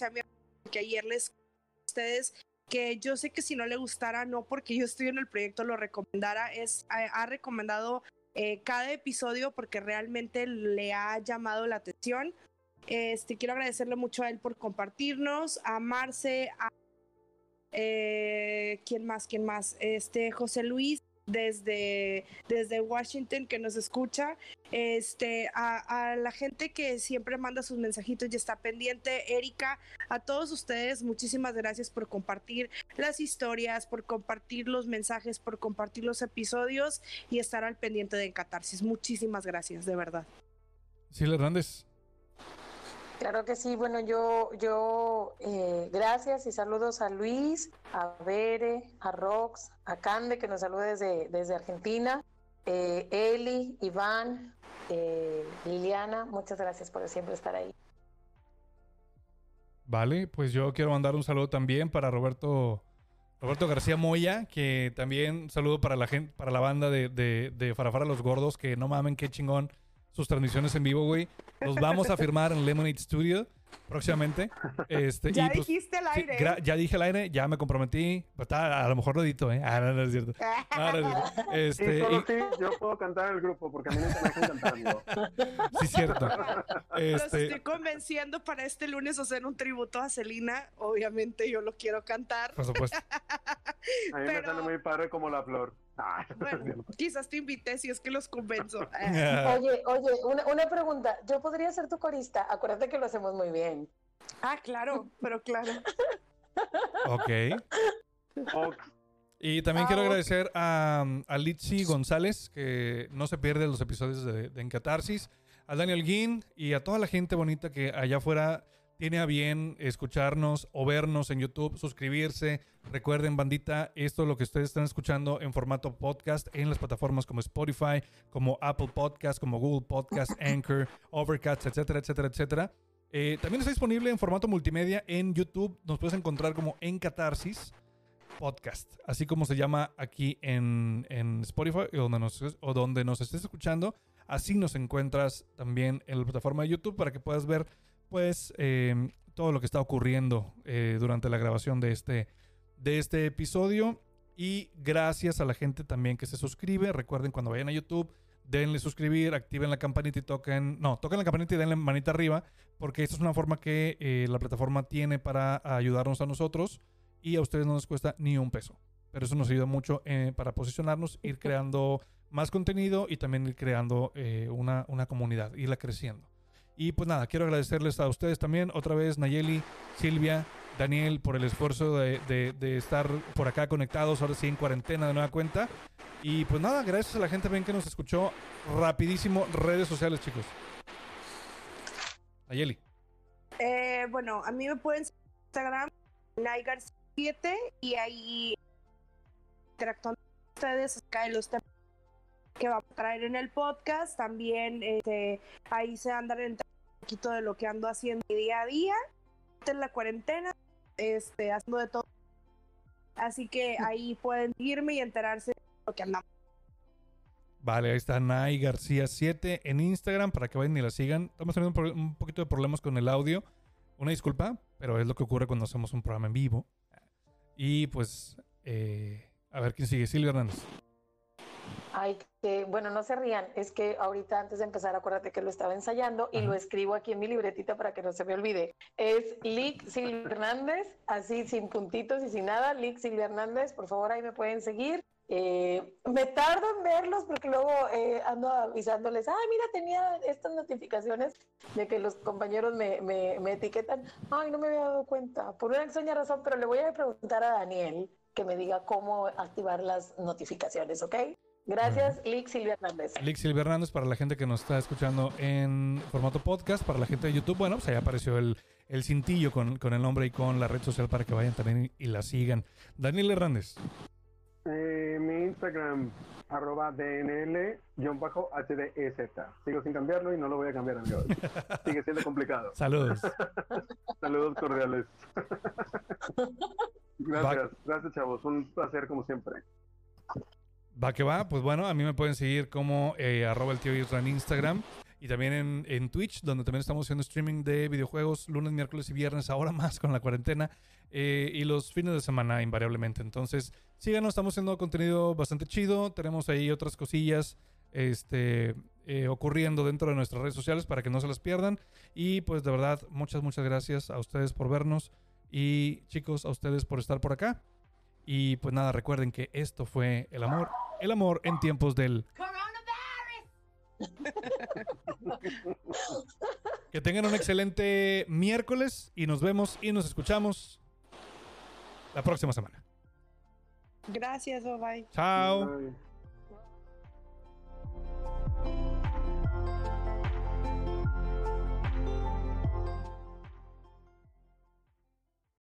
hermano, que ayer les a ustedes que yo sé que si no le gustara, no porque yo estoy en el proyecto lo recomendara, es, ha, ha recomendado eh, cada episodio porque realmente le ha llamado la atención. Este, quiero agradecerle mucho a él por compartirnos, a Marce, a eh, ¿quién más? ¿Quién más? Este, José Luis desde, desde Washington que nos escucha, este, a, la gente que siempre manda sus mensajitos y está pendiente, Erika, a todos ustedes, muchísimas gracias por compartir las historias, por compartir los mensajes, por compartir los episodios y estar al pendiente de Catarsis. Muchísimas gracias, de verdad. Silvia Hernández. Claro que sí, bueno, yo, yo, eh, gracias y saludos a Luis, a Bere, a Rox, a Cande, que nos saluda desde, desde Argentina, eh, Eli, Iván, eh, Liliana, muchas gracias por siempre estar ahí. Vale, pues yo quiero mandar un saludo también para Roberto Roberto García Moya, que también saludo para la gente, para la banda de, de, de Farafara Los Gordos, que no mamen qué chingón sus transmisiones en vivo, güey. Los vamos a firmar en Lemonade Studio próximamente. Este, Ya y pues, dijiste sí, aire. gra- ya dije al aire, ya me comprometí. Pues, está- a lo mejor lo edito, ¿eh? Ah, no, no es cierto. No, no es cierto. Sí, Este, solo y- sí, yo puedo cantar en el grupo, porque a mí nunca me dejan cantar, amigo. sí, cierto. Los Este, estoy convenciendo para este lunes hacer un tributo a Celina. Obviamente yo lo quiero cantar. por supuesto. A mí me Pero- sale muy padre como la flor. Ah, Bueno, quizás te invité si es que los convenzo. Oye, oye, una, una pregunta, yo podría ser tu corista, acuérdate que lo hacemos muy bien. Ah, claro, pero claro. ok. Y también Ah, quiero agradecer a, a Litsi González, que no se pierde los episodios de, de Encatarsis, a Daniel Guin y a toda la gente bonita que allá afuera tiene a bien escucharnos o vernos en YouTube, suscribirse. Recuerden, bandita, esto es lo que ustedes están escuchando en formato podcast en las plataformas como Spotify, como Apple Podcast, como Google Podcast, Anchor, Overcast, etcétera, etcétera, etcétera. Eh, también está disponible en formato multimedia en YouTube. Nos puedes encontrar como en Catarsis Podcast, así como se llama aquí en, en Spotify donde, nos, o donde nos estés escuchando. Así nos encuentras también en la plataforma de YouTube para que puedas ver pues eh, todo lo que está ocurriendo eh, durante la grabación de este, de este episodio. Y gracias a la gente también que se suscribe. Recuerden cuando vayan a YouTube, denle suscribir, activen la campanita y toquen, no, toquen la campanita y denle manita arriba, porque esta es una forma que eh, la plataforma tiene para ayudarnos a nosotros y a ustedes no les cuesta ni un peso. Pero eso nos ayuda mucho eh, para posicionarnos, ir creando más contenido y también ir creando eh, una, una comunidad, irla creciendo. Y pues nada, quiero agradecerles a ustedes también, otra vez Nayeli, Silvia, Daniel, por el esfuerzo de, de- estar por acá conectados, ahora sí en cuarentena de nueva cuenta. Y pues nada, gracias a la gente también que nos escuchó rapidísimo. Redes sociales, chicos. Nayeli. Eh, bueno, a mí me pueden seguir en Instagram, Naigar7, y ahí interactuando con ustedes acerca de los temas que vamos a traer en el podcast. También este, ahí se andan un poquito de lo que ando haciendo día a día en la cuarentena, este, haciendo de todo. Así que ahí pueden irme y enterarse de lo que andamos. Vale, ahí está Nay García 7 en Instagram para que vayan y la sigan. Estamos teniendo un, un poquito de problemas con el audio. Una disculpa, pero es lo que ocurre cuando hacemos un programa en vivo. Y pues, eh, a ver quién sigue. Silvia Hernández. Ay, que, bueno, no se rían, es que ahorita antes de empezar, acuérdate que lo estaba ensayando y Ajá. lo escribo aquí en mi libretita para que no se me olvide. Es Lick Silvia Hernández, así sin puntitos y sin nada, Lick Silvia Hernández, por favor ahí me pueden seguir. Eh, me tardo en verlos porque luego eh, ando avisándoles, ay, mira, tenía estas notificaciones de que los compañeros me, me, me etiquetan. Ay, no me había dado cuenta, por una extraña razón, pero le voy a preguntar a Daniel que me diga cómo activar las notificaciones, ¿ok? Gracias, Lick Silvia Hernández. Lick Silvia Hernández, para la gente que nos está escuchando en formato podcast, para la gente de YouTube, bueno, pues ahí apareció el, el cintillo con, con el nombre y con la red social para que vayan también y la sigan. Daniel Hernández. Eh, mi Instagram, arroba DNL-HDZ. Sigo sin cambiarlo y no lo voy a cambiar, amigos. Sigue siendo complicado. Saludos. Saludos cordiales. Gracias, gracias chavos. Un placer como siempre. Va que va, pues bueno, a mí me pueden seguir como eh, arroba el tío en Instagram y también en, en Twitch, donde también estamos haciendo streaming de videojuegos lunes, miércoles y viernes, ahora más con la cuarentena, eh, y los fines de semana invariablemente. Entonces, síganos, estamos haciendo contenido bastante chido, tenemos ahí otras cosillas este, eh, ocurriendo dentro de nuestras redes sociales para que no se las pierdan. Y pues de verdad, muchas, muchas gracias a ustedes por vernos y chicos, a ustedes por estar por acá. Y pues nada, recuerden que esto fue el amor, el amor en tiempos del... Que tengan un excelente miércoles y nos vemos y nos escuchamos la próxima semana. Gracias, bye bye. Chao. Bye.